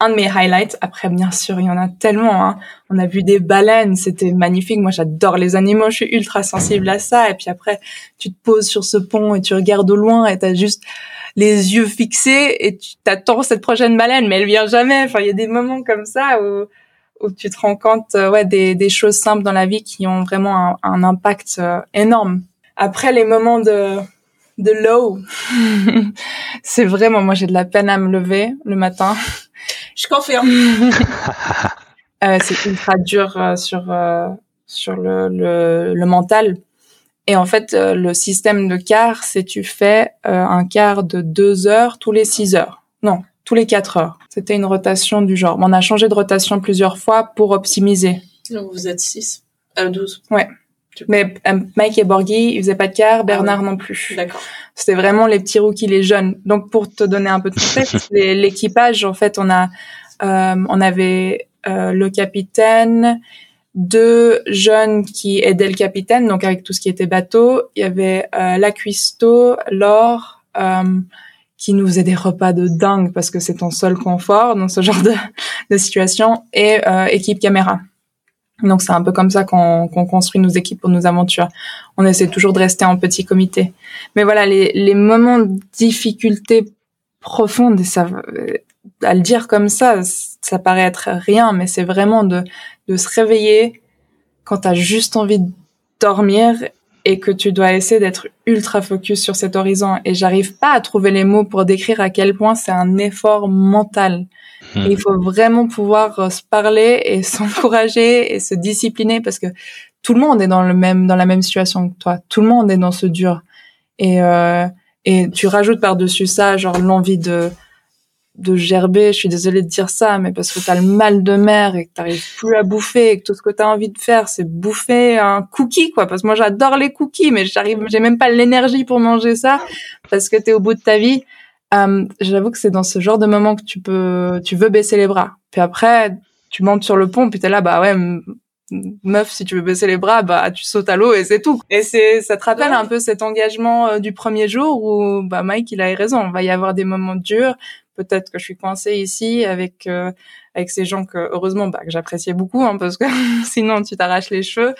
un de mes highlights. Après, bien sûr, il y en a tellement. Hein. On a vu des baleines, c'était magnifique. Moi, j'adore les animaux, je suis ultra sensible à ça. Et puis après, tu te poses sur ce pont et tu regardes au loin et t'as juste les yeux fixés et tu t'attends cette prochaine baleine, mais elle vient jamais. Enfin, il y a des moments comme ça où, où tu te rends compte, euh, ouais, des, des choses simples dans la vie qui ont vraiment un, impact euh, énorme. Après, les moments de de low, c'est vraiment, moi, j'ai de la peine à me lever le matin. Je confirme. euh, c'est ultra dur euh, sur sur le, le, le mental et en fait, euh, le système de quart, c'est tu fais euh, un quart de deux heures tous les six heures. Non, tous les quatre heures. C'était une rotation du genre. On a changé de rotation plusieurs fois pour optimiser. Donc vous êtes six à 12. Ouais. Mais euh, Mike et Borghi, ils faisaient pas de quart, ah Bernard non plus. D'accord. C'était vraiment les petits rookies, les jeunes. Donc pour te donner un peu de contexte, l'équipage, en fait, on a, on avait le capitaine, deux jeunes qui aidaient le capitaine, donc avec tout ce qui était bateau. Il y avait euh, la cuistot, Laure, euh, qui nous faisait des repas de dingue parce que c'est ton seul confort dans ce genre de, de situation, et euh, équipe caméra. Donc c'est un peu comme ça qu'on construit nos équipes pour nos aventures. On essaie toujours de rester en petit comité. Mais voilà, les, les moments de difficulté profonde, ça, à le dire comme ça, ça paraît être rien, mais c'est vraiment de de se réveiller quand tu as juste envie de dormir et que tu dois essayer d'être ultra focus sur cet horizon. Et j'arrive pas à trouver les mots pour décrire à quel point c'est un effort mental. Hmm. il faut vraiment pouvoir euh, se parler et s'encourager et se discipliner parce que tout le monde est dans le même dans la même situation que toi. Tout le monde est dans ce dur. Et euh, et tu rajoutes par-dessus ça genre l'envie de de gerber, je suis désolée de dire ça, mais parce que t'as le mal de mer et que t'arrives plus à bouffer et que tout ce que t'as envie de faire, c'est bouffer un cookie, quoi. Parce que moi, j'adore les cookies, mais j'arrive, j'ai même pas l'énergie pour manger ça parce que t'es au bout de ta vie. Euh, J'avoue que c'est dans ce genre de moment que tu peux, tu veux baisser les bras. Puis après, tu montes sur le pont, puis t'es là, bah ouais, meuf, si tu veux baisser les bras, bah tu sautes à l'eau et c'est tout. Et c'est, ça te rappelle un peu cet engagement euh, du premier jour où bah Mike il a raison, il va y avoir des moments durs, peut-être que je suis coincée ici avec euh, avec ces gens que heureusement bah, que j'appréciais beaucoup hein, parce que sinon tu t'arraches les cheveux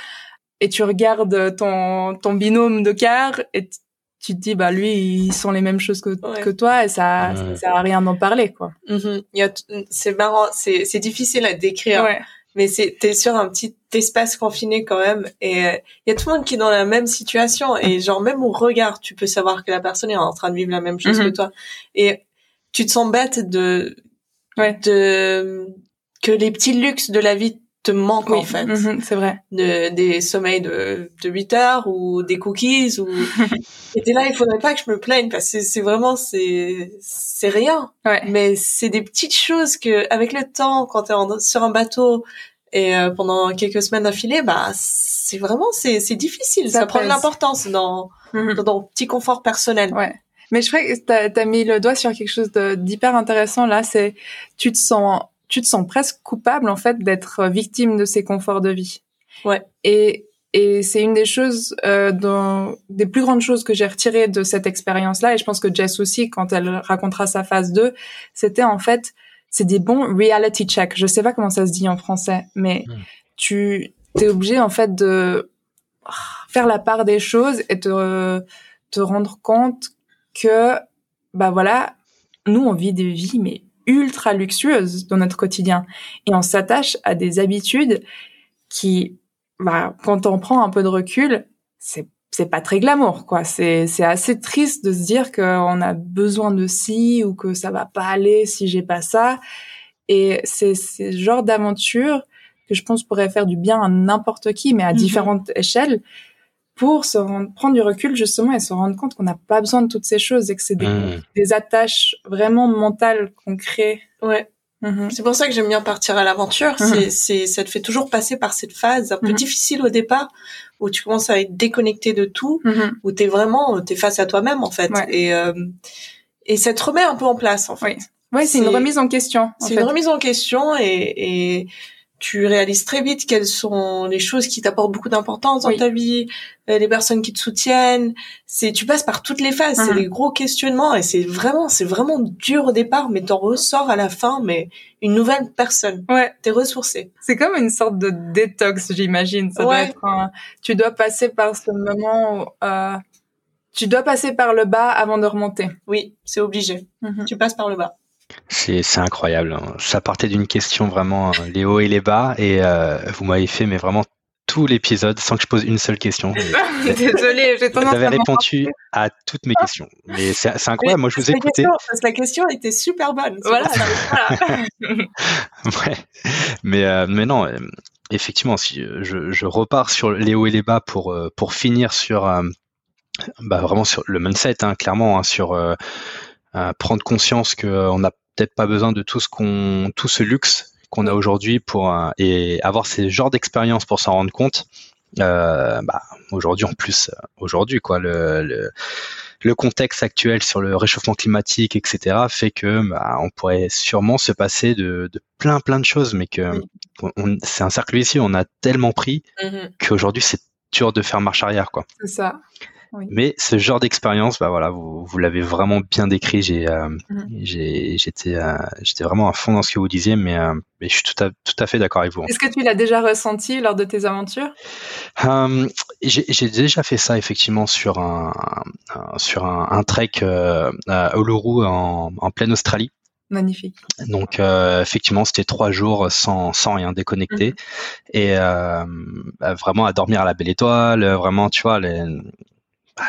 et tu regardes ton ton binôme de car et tu te dis bah lui ils sont les mêmes choses que que toi et ça ça sert à rien d'en parler quoi. Mm-hmm. Il y a c'est marrant, c'est c'est difficile à décrire. Ouais. Mais c'est t'es sur un petit espace confiné quand même et il euh, y a tout le monde qui est dans la même situation et genre même au regard tu peux savoir que la personne est en train de vivre la même chose que mm-hmm. toi et tu te sens bête de ouais. de que les petits luxes de la vie te manquent en fait. Mhm, c'est vrai. De, des sommeils de, de 8 heures ou des cookies ou et là il faudrait pas que je me plaigne parce que c'est vraiment c'est c'est rien. Ouais. Mais c'est des petites choses que avec le temps quand tu es sur un bateau et euh, pendant quelques semaines d'affilée bah c'est vraiment c'est c'est difficile, ça, prend de l'importance dans, mhm. dans ton petit confort personnel. Ouais. Mais je crois que tu as, mis le doigt sur quelque chose d'hyper intéressant là, c'est tu te sens tu te sens presque coupable en fait d'être victime de ces conforts de vie. Ouais. Et et c'est une des choses, euh, dans, des plus grandes choses que j'ai retirées de cette expérience-là, et je pense que Jess aussi, quand elle racontera sa phase 2, c'était en fait, c'est des bons reality checks. Je sais pas comment ça se dit en français, mais hmm. tu es obligé en fait de faire la part des choses et te, te rendre compte que, bah voilà, nous on vit des vies mais ultra luxueuses dans notre quotidien et on s'attache à des habitudes qui, bah, quand on prend un peu de recul, c'est c'est pas très glamour quoi. C'est c'est assez triste de se dire qu'on a besoin de ci ou que ça va pas aller si j'ai pas ça. Et c'est ce genre d'aventure que je pense pourrait faire du bien à n'importe qui, mais à mm-hmm. différentes échelles pour se rendre, prendre du recul justement et se rendre compte qu'on n'a pas besoin de toutes ces choses et que c'est des, mmh. des attaches vraiment mentales qu'on crée. Ouais. Mmh. C'est pour ça que j'aime bien partir à l'aventure. Mmh. C'est, c'est, ça te fait toujours passer par cette phase un peu difficile au départ où tu commences à être déconnecté de tout, où t'es vraiment, t'es face à toi-même en fait. Et, euh, et ça te remet un peu en place en fait. Oui. Ouais, c'est, une remise en question. C'est une remise en question et, et tu réalises très vite quelles sont les choses qui t'apportent beaucoup d'importance dans ta vie, euh, les personnes qui te soutiennent. C'est, tu passes par toutes les phases. C'est mhm. des gros questionnements et c'est vraiment, c'est vraiment dur au départ, mais t'en ressors à la fin, mais une nouvelle personne. Ouais. T'es ressourcé. C'est comme une sorte de détox, j'imagine. Ça doit être tu dois passer par ce moment où, euh, tu dois passer par le bas avant de remonter. Oui, c'est obligé. Mhm. Tu passes par le bas. C'est incroyable. Hein. Ça partait d'une question vraiment euh, les hauts et les bas et euh, vous m'avez fait mais vraiment tout l'épisode sans que je pose une seule question. Désolée, j'ai tendance Vous avez répondu à toutes mes questions. Mais c'est incroyable. Moi, je vous ai écouté. la question était super bonne. Voilà. ouais. Mais euh, mais non. Effectivement, si je, je, repars sur les hauts et les bas pour pour finir sur bah, vraiment sur le mindset, hein, clairement, hein, sur prendre conscience qu'on n'a peut-être pas besoin de tout ce qu'on, tout ce luxe qu'on a aujourd'hui pour et avoir ces genres d'expériences pour s'en rendre compte. Euh, bah, aujourd'hui en plus, aujourd'hui quoi, le, le, le, contexte actuel sur le réchauffement climatique, etc., fait que bah, on pourrait sûrement se passer de, de plein plein de choses, mais que c'est un cercle ici, on a tellement pris mm-hmm. qu'aujourd'hui c'est dur de faire marche arrière quoi. C'est ça. Mais ce genre d'expérience, bah voilà, vous, vous l'avez vraiment bien décrit. J'ai, euh, mm. j'étais, euh, j'étais vraiment à fond dans ce que vous disiez, mais, euh, mais je suis tout à, tout à fait d'accord avec vous. Est-ce que tu l'as déjà ressenti lors de tes aventures? J'ai déjà fait ça effectivement sur un, sur un, un trek à Uluru en, en pleine Australie. Magnifique. Donc euh, effectivement, c'était trois jours sans, sans rien déconnecté mm. et euh, bah, vraiment à dormir à la belle étoile, vraiment tu vois les, bah,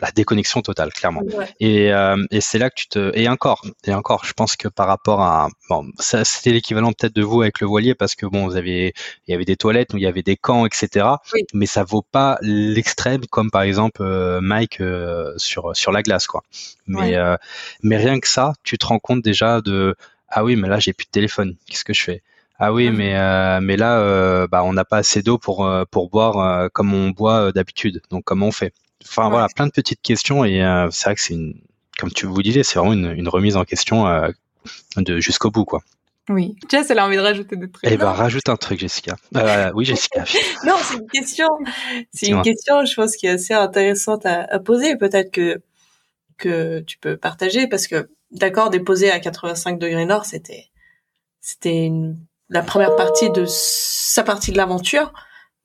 la déconnexion totale, clairement. Et, euh, et c'est là que tu te et encore et encore, je pense que par rapport à bon, ça c'était l'équivalent peut-être de vous avec le voilier parce que bon, vous avez il y avait des toilettes, il y avait des camps, etc. Mais ça vaut pas l'extrême comme par exemple euh, Mike euh, sur sur la glace, quoi. Mais mais rien que ça, tu te rends compte déjà de ah oui, mais là j'ai plus de téléphone. Qu'est-ce que je fais? Ah oui, mais mais là, bah, on n'a pas assez d'eau pour pour boire comme on boit d'habitude. Donc comment on fait? Enfin voilà, plein de petites questions et euh, c'est vrai que c'est une, comme tu vous disais, c'est vraiment une, remise en question euh, de jusqu'au bout quoi. Oui. Jess, elle a envie de rajouter des trucs. Eh ben, rajoute un truc, Jessica. Euh, oui, Jessica. non, c'est une question. C'est une question, je pense, qui est assez intéressante à, poser. Peut-être que que tu peux partager parce que d'accord, déposer à 85 degrés nord, c'était c'était la première partie de sa partie de l'aventure.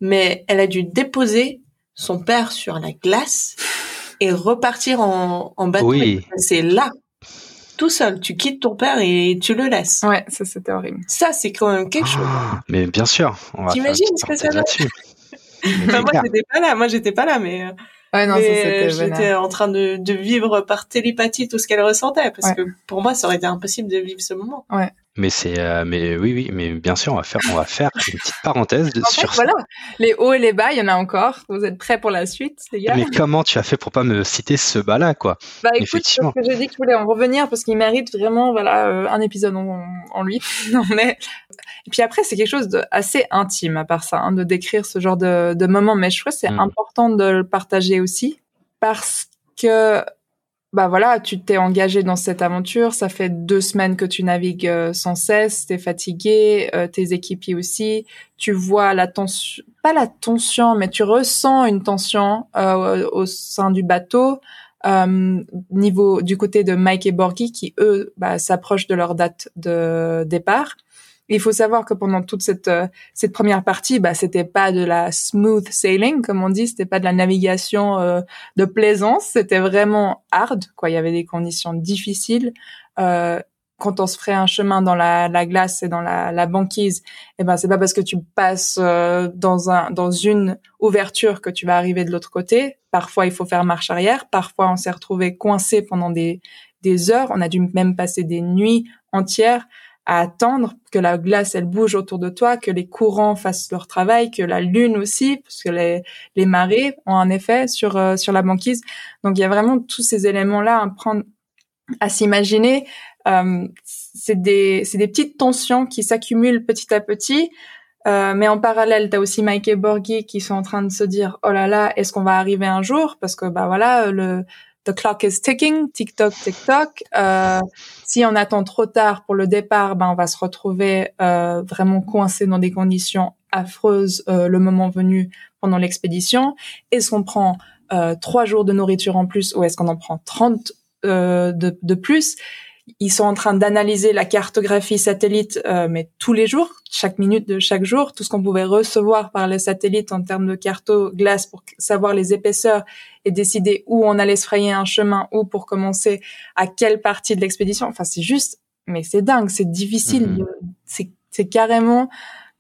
mais elle a dû déposer son père sur la glace et repartir en, en bateau. Oui. C'est là, tout seul. Tu quittes ton père et tu le laisses. Ouais, ça c'était horrible. Ça, c'est quand même quelque chose. Ah, mais bien sûr, T'imagines ce que ça donne. Enfin, moi, j'étais pas là. Moi, j'étais pas là, mais, euh, Ouais, non, mais j'étais en train de, de vivre par télépathie tout ce qu'elle ressentait, parce Ouais. que pour moi, ça aurait été impossible de vivre ce moment. Mais c'est, euh, mais oui, oui, mais bien sûr, on va faire, on va faire une petite parenthèse de, En fait, sur ça. voilà, les hauts et les bas, il y en a encore. Vous êtes prêts pour la suite, les gars? Mais comment tu as fait pour pas me citer ce bas-là, quoi? Bah écoute, Effectivement. parce que j'ai dit que je voulais en revenir parce qu'il mérite vraiment voilà euh, un épisode en, en lui. non mais et puis après c'est quelque chose de assez intime à part ça, hein, de décrire ce genre de, de moment. Mais je trouve que c'est Mm. important de le partager aussi parce que bah voilà, tu t'es engagé dans cette aventure. Ça fait deux semaines que tu navigues euh, sans cesse. T'es fatigué, euh, tes équipiers aussi. Tu vois la tension, pas la tension, mais tu ressens une tension euh, au sein du bateau euh, niveau du côté de Mike et Borghi qui eux bah, s'approchent de leur date de départ. Il faut savoir que pendant toute cette euh, cette première partie, bah c'était pas de la smooth sailing comme on dit, c'était pas de la navigation euh, de plaisance, c'était vraiment hard quoi. Il y avait des conditions difficiles. Euh, quand on se ferait un chemin dans la, la glace et dans la, la banquise, eh ben c'est pas parce que tu passes euh, dans un dans une ouverture que tu vas arriver de l'autre côté. Parfois il faut faire marche arrière. Parfois on s'est retrouvé coincé pendant des des heures. On a dû même passer des nuits entières à attendre que la glace elle bouge autour de toi, que les courants fassent leur travail, que la lune aussi, parce que les les marées ont un effet sur euh, sur la banquise. Donc il y a vraiment tous ces éléments là à prendre à s'imaginer. Euh, c'est des c'est des petites tensions qui s'accumulent petit à petit. Euh, mais en parallèle, tu as aussi Mike et Borghi qui sont en train de se dire oh là là, est-ce qu'on va arriver un jour? Parce que bah voilà, le the clock is ticking, tic toc tic toc. Euh, si on attend trop tard pour le départ, ben on va se retrouver euh, vraiment coincé dans des conditions affreuses euh, le moment venu pendant l'expédition. Est-ce qu'on prend euh, trois jours de nourriture en plus ou est-ce qu'on en prend 30 euh, de, de plus? Ils sont en train d'analyser la cartographie satellite, euh, mais tous les jours, chaque minute de chaque jour, tout ce qu'on pouvait recevoir par les satellites en termes de carto glace pour savoir les épaisseurs et décider où on allait se frayer un chemin ou pour commencer à quelle partie de l'expédition. Enfin, c'est juste, mais c'est dingue, c'est difficile, Mhm. c'est c'est carrément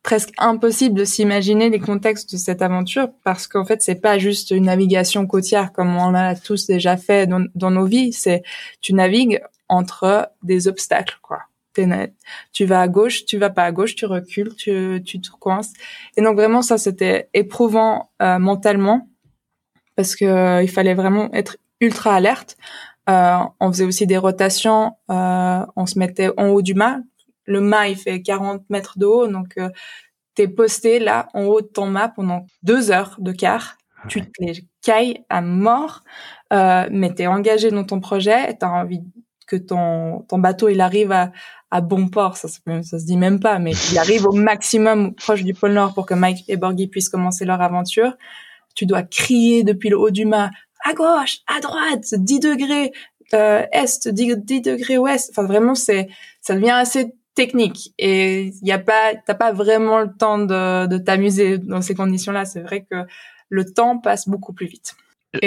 presque impossible de s'imaginer les contextes de cette aventure parce qu'en fait c'est pas juste une navigation côtière comme on l'a tous déjà fait dans, dans nos vies c'est tu navigues entre des obstacles quoi. Net. tu vas à gauche tu vas pas à gauche tu recules tu tu te coinces. Et donc vraiment ça c'était éprouvant euh, mentalement parce que euh, il fallait vraiment être ultra alerte. Euh, on faisait aussi des rotations euh, on se mettait en haut du mât. Le mât il fait 40 mètres de haut donc t'es posté là en haut de ton mât pendant deux heures de quart. Tu te les cailles à mort. Mais t'es engagé dans ton projet et t'as envie que ton ton bateau il arrive à à bon port. Ça ça se dit même pas mais il arrive au maximum proche du pôle Nord pour que Mike et Borghi puissent commencer leur aventure. Tu dois crier depuis le haut du mât. À gauche à droite 10 degrés euh, est 10, 10 degrés ouest. Enfin vraiment c'est ça devient assez technique. Et il y a pas t'as pas vraiment le temps de, de t'amuser dans ces conditions là c'est vrai que le temps passe beaucoup plus vite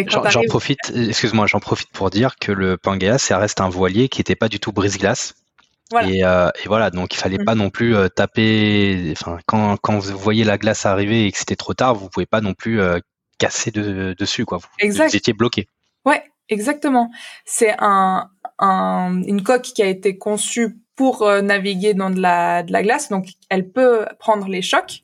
J'en profite, excuse-moi, j'en profite pour dire que le Pangea, ça reste un voilier qui n'était pas du tout brise-glace. Voilà. Et, euh, et voilà, donc il fallait Mhm. pas non plus euh, taper. Enfin, quand, quand vous voyez la glace arriver et que c'était trop tard, vous pouvez pas non plus euh, casser de- dessus, quoi. Vous, Exact. vous étiez bloqué. Ouais, exactement. C'est un, un, une coque qui a été conçue pour euh, naviguer dans de la, de la glace, donc elle peut prendre les chocs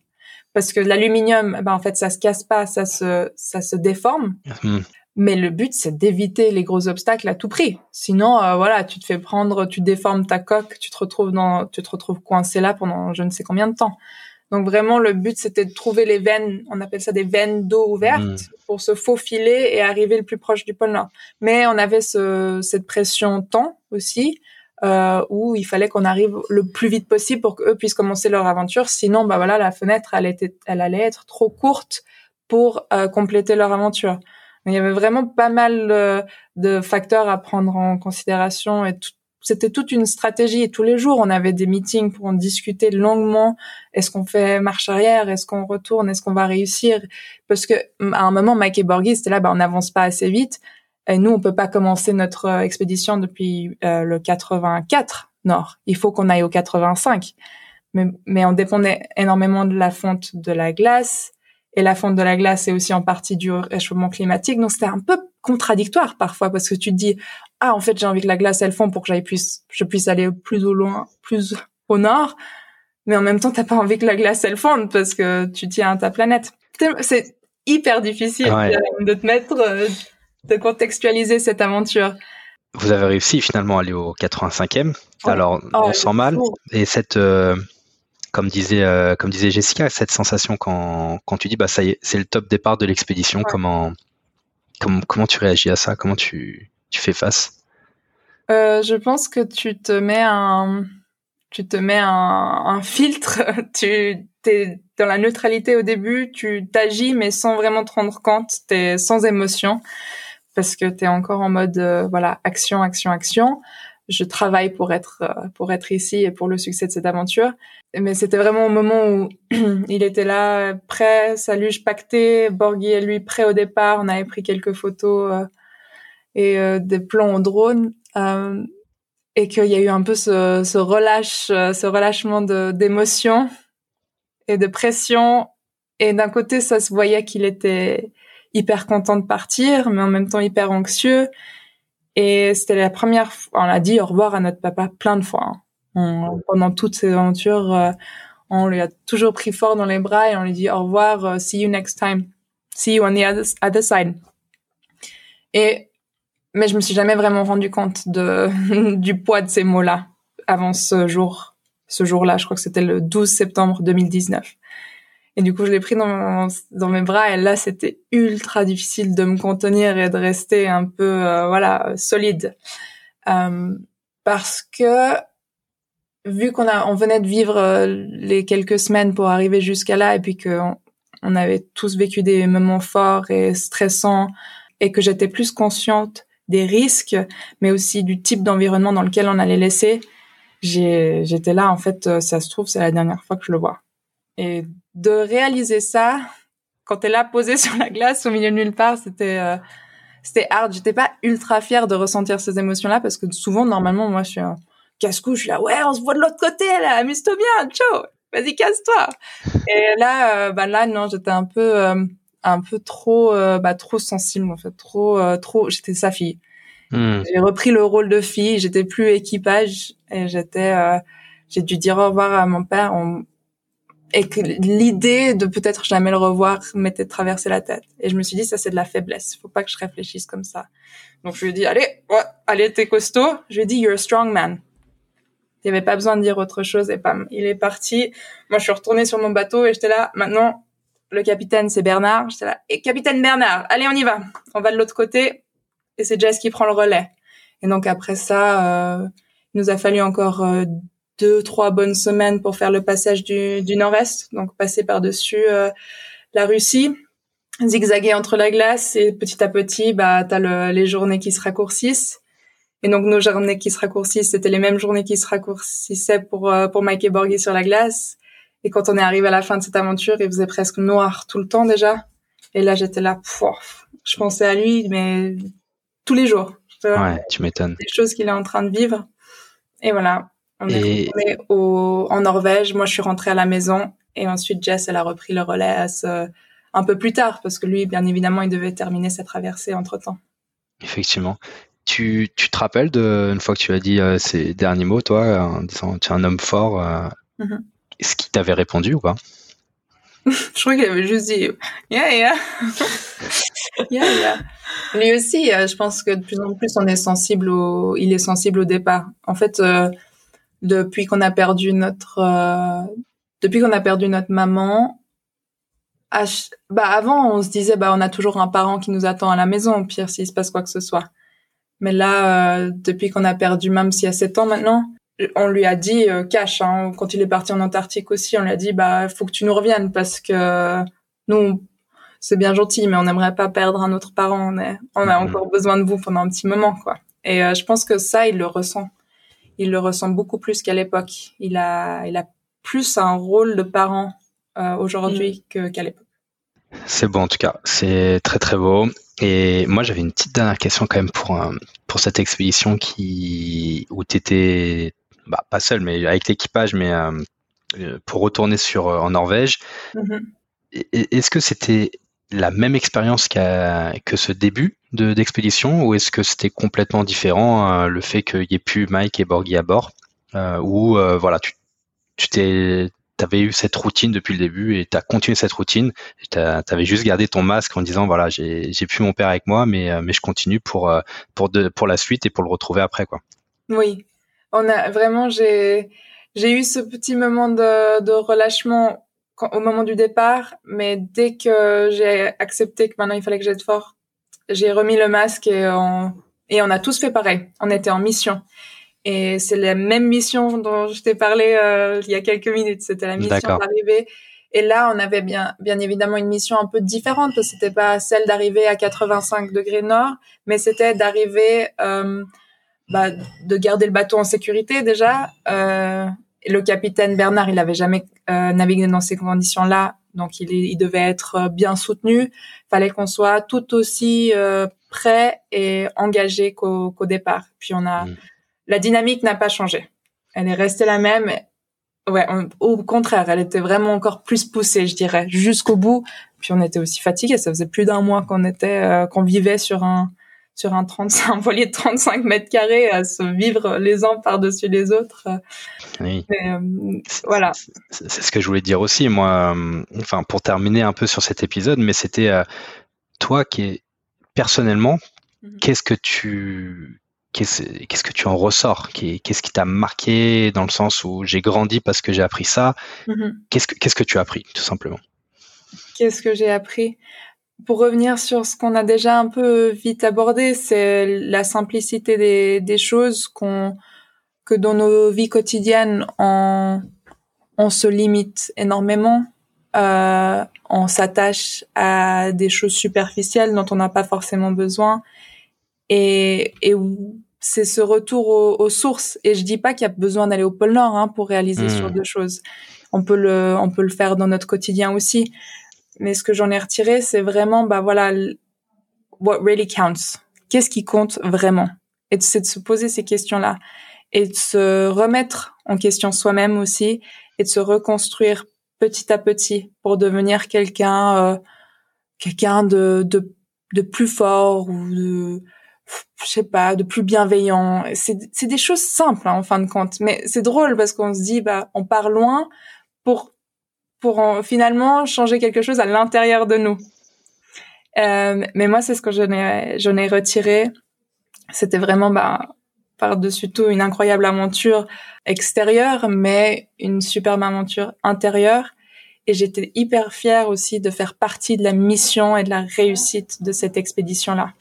parce que l'aluminium, ben en fait, ça se casse pas, ça se, ça se déforme. Hmm. Mais le but, c'est d'éviter les gros obstacles à tout prix. Sinon, euh, voilà, tu te fais prendre, tu déformes ta coque, tu te retrouves dans, tu te retrouves coincé là pendant je ne sais combien de temps. Donc vraiment, le but, c'était de trouver les veines, on appelle ça des veines d'eau ouvertes, Mm. pour se faufiler et arriver le plus proche du pôle Nord. Mais on avait ce, cette pression temps aussi, euh, où il fallait qu'on arrive le plus vite possible pour qu'eux puissent commencer leur aventure. Sinon, bah voilà, la fenêtre, elle était, elle allait être trop courte pour euh, compléter leur aventure. Il y avait vraiment pas mal euh, de facteurs à prendre en considération et tout- c'était toute une stratégie et tous les jours on avait des meetings pour en discuter longuement. Est-ce qu'on fait marche arrière? Est-ce qu'on retourne? Est-ce qu'on va réussir? Parce que à un moment, Mike et Borghi c'était là, bah, on n'avance pas assez vite. Et nous, on peut pas commencer notre euh, expédition depuis euh, le 84 nord. Il faut qu'on aille au 85. Mais, mais on dépendait énormément de la fonte de la glace. Et la fonte de la glace est aussi en partie du réchauffement climatique. Donc c'était un peu contradictoire parfois parce que tu te dis ah en fait j'ai envie que la glace elle fonde pour que j'aille plus je puisse aller plus au loin plus au nord mais en même temps t'as pas envie que la glace elle fonde parce que tu tiens à ta planète c'est hyper difficile de te mettre euh, de contextualiser cette aventure. Vous avez réussi finalement à aller au 85e alors oh, on sent mal. et cette euh, comme disait euh, comme disait Jessica cette sensation quand quand tu dis bah ça y est c'est le top départ de l'expédition comment Comment, tu réagis à ça? Comment tu, fais face? Euh, Je pense que tu te mets un, tu te mets un, filtre. tu es dans la neutralité au début, tu t'agis mais sans vraiment te rendre compte. Tu es sans émotion parce que tu es encore en mode euh, voilà action, action, action je travaille pour être euh, pour être ici et pour le succès de cette aventure. Mais c'était vraiment au moment où il était là, prêt, salut, je pactais, Borghi et lui prêt au départ. On avait pris quelques photos euh, et euh, des plans en drone. et qu'il y a eu un peu ce, ce relâche, ce relâchement d'émotion et de pression. Et d'un côté, ça se voyait qu'il était hyper content de partir, mais en même temps hyper anxieux. Et c'était la première fois, on a dit au revoir à notre papa plein de fois. Hein. pendant toutes ces aventures, euh, on lui a toujours pris fort dans les bras et on lui dit au revoir, uh, see you next time, see you on the other, other side. Et mais je me suis jamais vraiment rendu compte de du poids de ces mots-là avant ce jour, ce jour-là. Je crois que c'était le 12 septembre 2019. Et du coup, je l'ai pris dans, mes bras et là, c'était ultra difficile de me contenir et de rester un peu, euh, voilà, solide. Euh, parce que vu qu'on a, on venait de vivre euh, les quelques semaines pour arriver jusqu'à là et puis que on, avait tous vécu des moments forts et stressants et que j'étais plus consciente des risques, mais aussi du type d'environnement dans lequel on allait laisser, j'étais là, en fait, ça se trouve, c'est la dernière fois que je le vois. De réaliser ça quand t'es là posé sur la glace au milieu de nulle part, c'était euh, c'était hard. J'étais pas ultra fière de ressentir ces émotions-là parce que souvent, normalement, moi, je suis un casse-cou, je suis là, ouais, on se voit de l'autre côté, là, amuse-toi bien, ciao, vas-y, casse-toi. Et là, euh, bah là, non, j'étais un peu, euh, un peu trop, bah, trop sensible, en fait, trop, trop, j'étais sa fille. Hmm. J'ai repris le rôle de fille, j'étais plus équipage et j'étais, j'ai dû dire au revoir à mon père. On, et que l'idée de peut-être jamais le revoir m'était traversé la tête. Et je me suis dit, ça c'est de la faiblesse. Faut pas que je réfléchisse comme ça. Donc je lui ai dit, allez, ouais, allez, t'es costaud. Je lui ai dit, you're a strong man. Il y avait pas besoin de dire autre chose et pam, il est parti. Moi, je suis retournée sur mon bateau et j'étais là. Maintenant, le capitaine c'est Bernard. J'étais là, et capitaine Bernard, allez, on y va. On va de l'autre côté et c'est Jess qui prend le relais. Et donc après ça, euh, il nous a fallu encore euh, deux, trois bonnes semaines pour faire le passage du, du nord-est, donc passer par-dessus euh, la Russie, zigzaguer entre la glace et petit à petit, bah, t'as le, les journées qui se raccourcissent. Et donc nos journées qui se raccourcissent, c'était les mêmes journées qui se raccourcissaient pour euh, pour Mike et Borghi sur la glace. Et quand on est arrivé à la fin de cette aventure, il faisait presque noir tout le temps déjà. Et là, j'étais là, je pensais à lui, mais tous les jours. Ouais, tu m'étonnes. Des choses qu'il est en train de vivre. Et voilà. On est au, en Norvège. Moi, je suis rentrée à la maison et ensuite Jess, elle a repris le relais un peu plus tard parce que lui, bien évidemment, il devait terminer sa traversée entre temps. Effectivement. Tu, tu te rappelles de une fois que tu as dit euh, ces derniers mots, toi, en disant tu es un homme fort, euh, mm-hmm. est-ce qu'il t'avait répondu ou pas? Je crois qu'il avait juste dit yeah yeah. yeah yeah. Lui aussi, euh, je pense que de plus en plus on est sensible au, il est sensible au départ. En fait, depuis qu'on a perdu notre euh, depuis qu'on a perdu notre maman bah avant on se disait bah on a toujours un parent qui nous attend à la maison au pire s'il se passe quoi que ce soit. Mais là euh, depuis qu'on a perdu même s'il y a sept ans maintenant on lui a dit euh, cash hein, quand il est parti en Antarctique aussi on lui a dit bah faut que tu nous reviennes parce que nous c'est bien gentil mais on n'aimerait pas perdre un autre parent. On, est, on a mhm. encore besoin de vous pendant un petit moment quoi. Et je pense que ça il le ressent il le ressent beaucoup plus qu'à l'époque. Il a, il a plus un rôle de parent euh, aujourd'hui mm. qu'à l'époque. C'est beau en tout cas, c'est très très beau. Et moi j'avais une petite dernière question quand même pour euh, pour cette expédition qui où tu étais bah, pas seul mais avec l'équipage mais euh, pour retourner sur en Norvège. Mm-hmm. Est-ce que c'était la même expérience que ce début d'expédition ou est-ce que c'était complètement différent le fait qu'il n'y ait plus Mike et Borghi à bord ou voilà tu tu avais eu cette routine depuis le début et tu as continué cette routine. Tu avais juste gardé ton masque en disant voilà, j'ai plus mon père avec moi, mais, euh, mais je continue pour, euh, pour, de, pour la suite et pour le retrouver après. quoi. Oui, on a vraiment, j'ai eu ce petit moment de, de relâchement au moment du départ, mais dès que j'ai accepté que maintenant il fallait que j'aide fort, j'ai remis le masque et on, et on a tous fait pareil. On était en mission. Et c'est la même mission dont je t'ai parlé euh, il y a quelques minutes. C'était la mission d'arriver. Et là, on avait bien, bien évidemment une mission un peu différente. C'était pas celle d'arriver à 85 degrés nord, mais c'était d'arriver, euh, bah, de garder le bateau en sécurité déjà. Euh, le capitaine Bernard, il avait jamais euh, navigué dans ces conditions-là, donc il, il, devait être bien soutenu. Fallait qu'on soit tout aussi euh, prêt et engagé qu'au départ. Puis on a, mm la dynamique n'a pas changé. Elle est restée la même. Ouais, au contraire, elle était vraiment encore plus poussée, je dirais, jusqu'au bout. Puis on était aussi fatigués. Ça faisait plus d'un mois qu'on était, euh, qu'on vivait sur un sur un 35 voilier de 35 mètres carrés à se vivre les uns par-dessus les autres. Oui. Euh, voilà. C'est ce que je voulais dire aussi, moi. Euh, enfin, pour terminer un peu sur cet épisode, mais c'était toi qui est personnellement, mhm. qu'est-ce que tu qu'est-ce que tu en ressors Qu'est-ce qui t'a marqué dans le sens où j'ai grandi parce que j'ai appris ça? Que Qu'est-ce que tu as appris, tout simplement? Qu'est-ce que j'ai appris? Pour revenir sur ce qu'on a déjà un peu vite abordé, c'est la simplicité des, des choses qu'on que dans nos vies quotidiennes, on, on se limite énormément. Euh, on s'attache à des choses superficielles dont on n'a pas forcément besoin et, et c'est ce retour aux, sources. Et je dis pas qu'il y a besoin d'aller au pôle Nord hein, pour réaliser ce genre hmm. de choses. On peut le, on peut le faire dans notre quotidien aussi. Mais ce que j'en ai retiré, c'est vraiment, bah voilà, what really counts. Qu'est-ce qui compte vraiment? Et c'est de se poser ces questions-là et de se remettre en question soi-même aussi et de se reconstruire petit à petit pour devenir quelqu'un, euh, quelqu'un de, de, de plus fort ou de je sais pas, de plus bienveillant. C'est, c'est des choses simples hein, en fin de compte, mais c'est drôle parce qu'on se dit bah on part loin pour pour finalement changer quelque chose à l'intérieur de nous. Euh, mais moi c'est ce que j'en ai j'en ai retiré. C'était vraiment bah par-dessus tout une incroyable aventure extérieure, mais une superbe aventure intérieure. Et j'étais hyper fière aussi de faire partie de la mission et de la réussite de cette expédition-là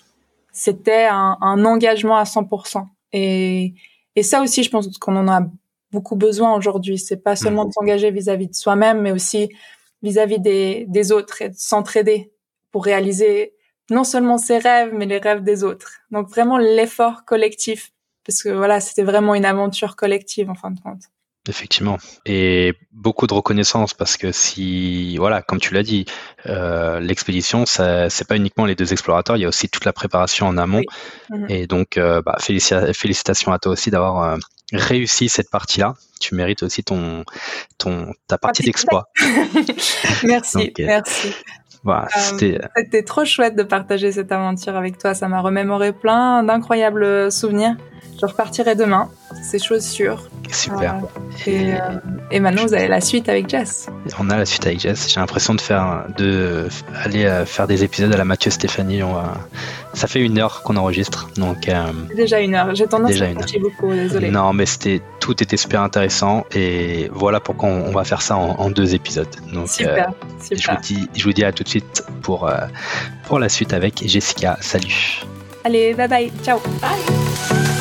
c'était un, un, engagement à 100%. Et, et ça aussi, je pense qu'on en a beaucoup besoin aujourd'hui. C'est pas seulement de s'engager vis-à-vis de soi-même, mais aussi vis-à-vis des, des autres et de s'entraider pour réaliser non seulement ses rêves, mais les rêves des autres. Donc vraiment l'effort collectif, parce que voilà, c'était vraiment une aventure collective en fin de compte. Effectivement. Et beaucoup de reconnaissance parce que si, voilà, comme tu l'as dit, euh, l'expédition, c'est pas uniquement les deux explorateurs, il y a aussi toute la préparation en amont. Mhm. Et donc, euh, bah, félicitations à toi aussi d'avoir euh, réussi cette partie-là. Tu mérites aussi ton, ton, ta partie d'exploit. merci, merci. Voilà, C'était trop chouette de partager cette aventure avec toi. Ça m'a remémoré plein d'incroyables souvenirs. Je repartirai demain, c'est chose sûre. Super. Euh, et, maintenant, vous avez la suite avec Jess. On a la suite avec Jess. J'ai l'impression de faire, de aller euh, faire des épisodes à la Mathieu Stéphanie. On Ça fait une heure qu'on enregistre, donc. Euh, déjà une heure. J'ai tendance déjà à une beaucoup. Désolé. Non, mais c'était tout était super intéressant et voilà pourquoi on, va faire ça en, deux épisodes. Donc, super, super. Je vous dis, je vous dis à tout de suite pour pour la suite avec Jessica. Salut. Allez, bye bye. Ciao. Bye.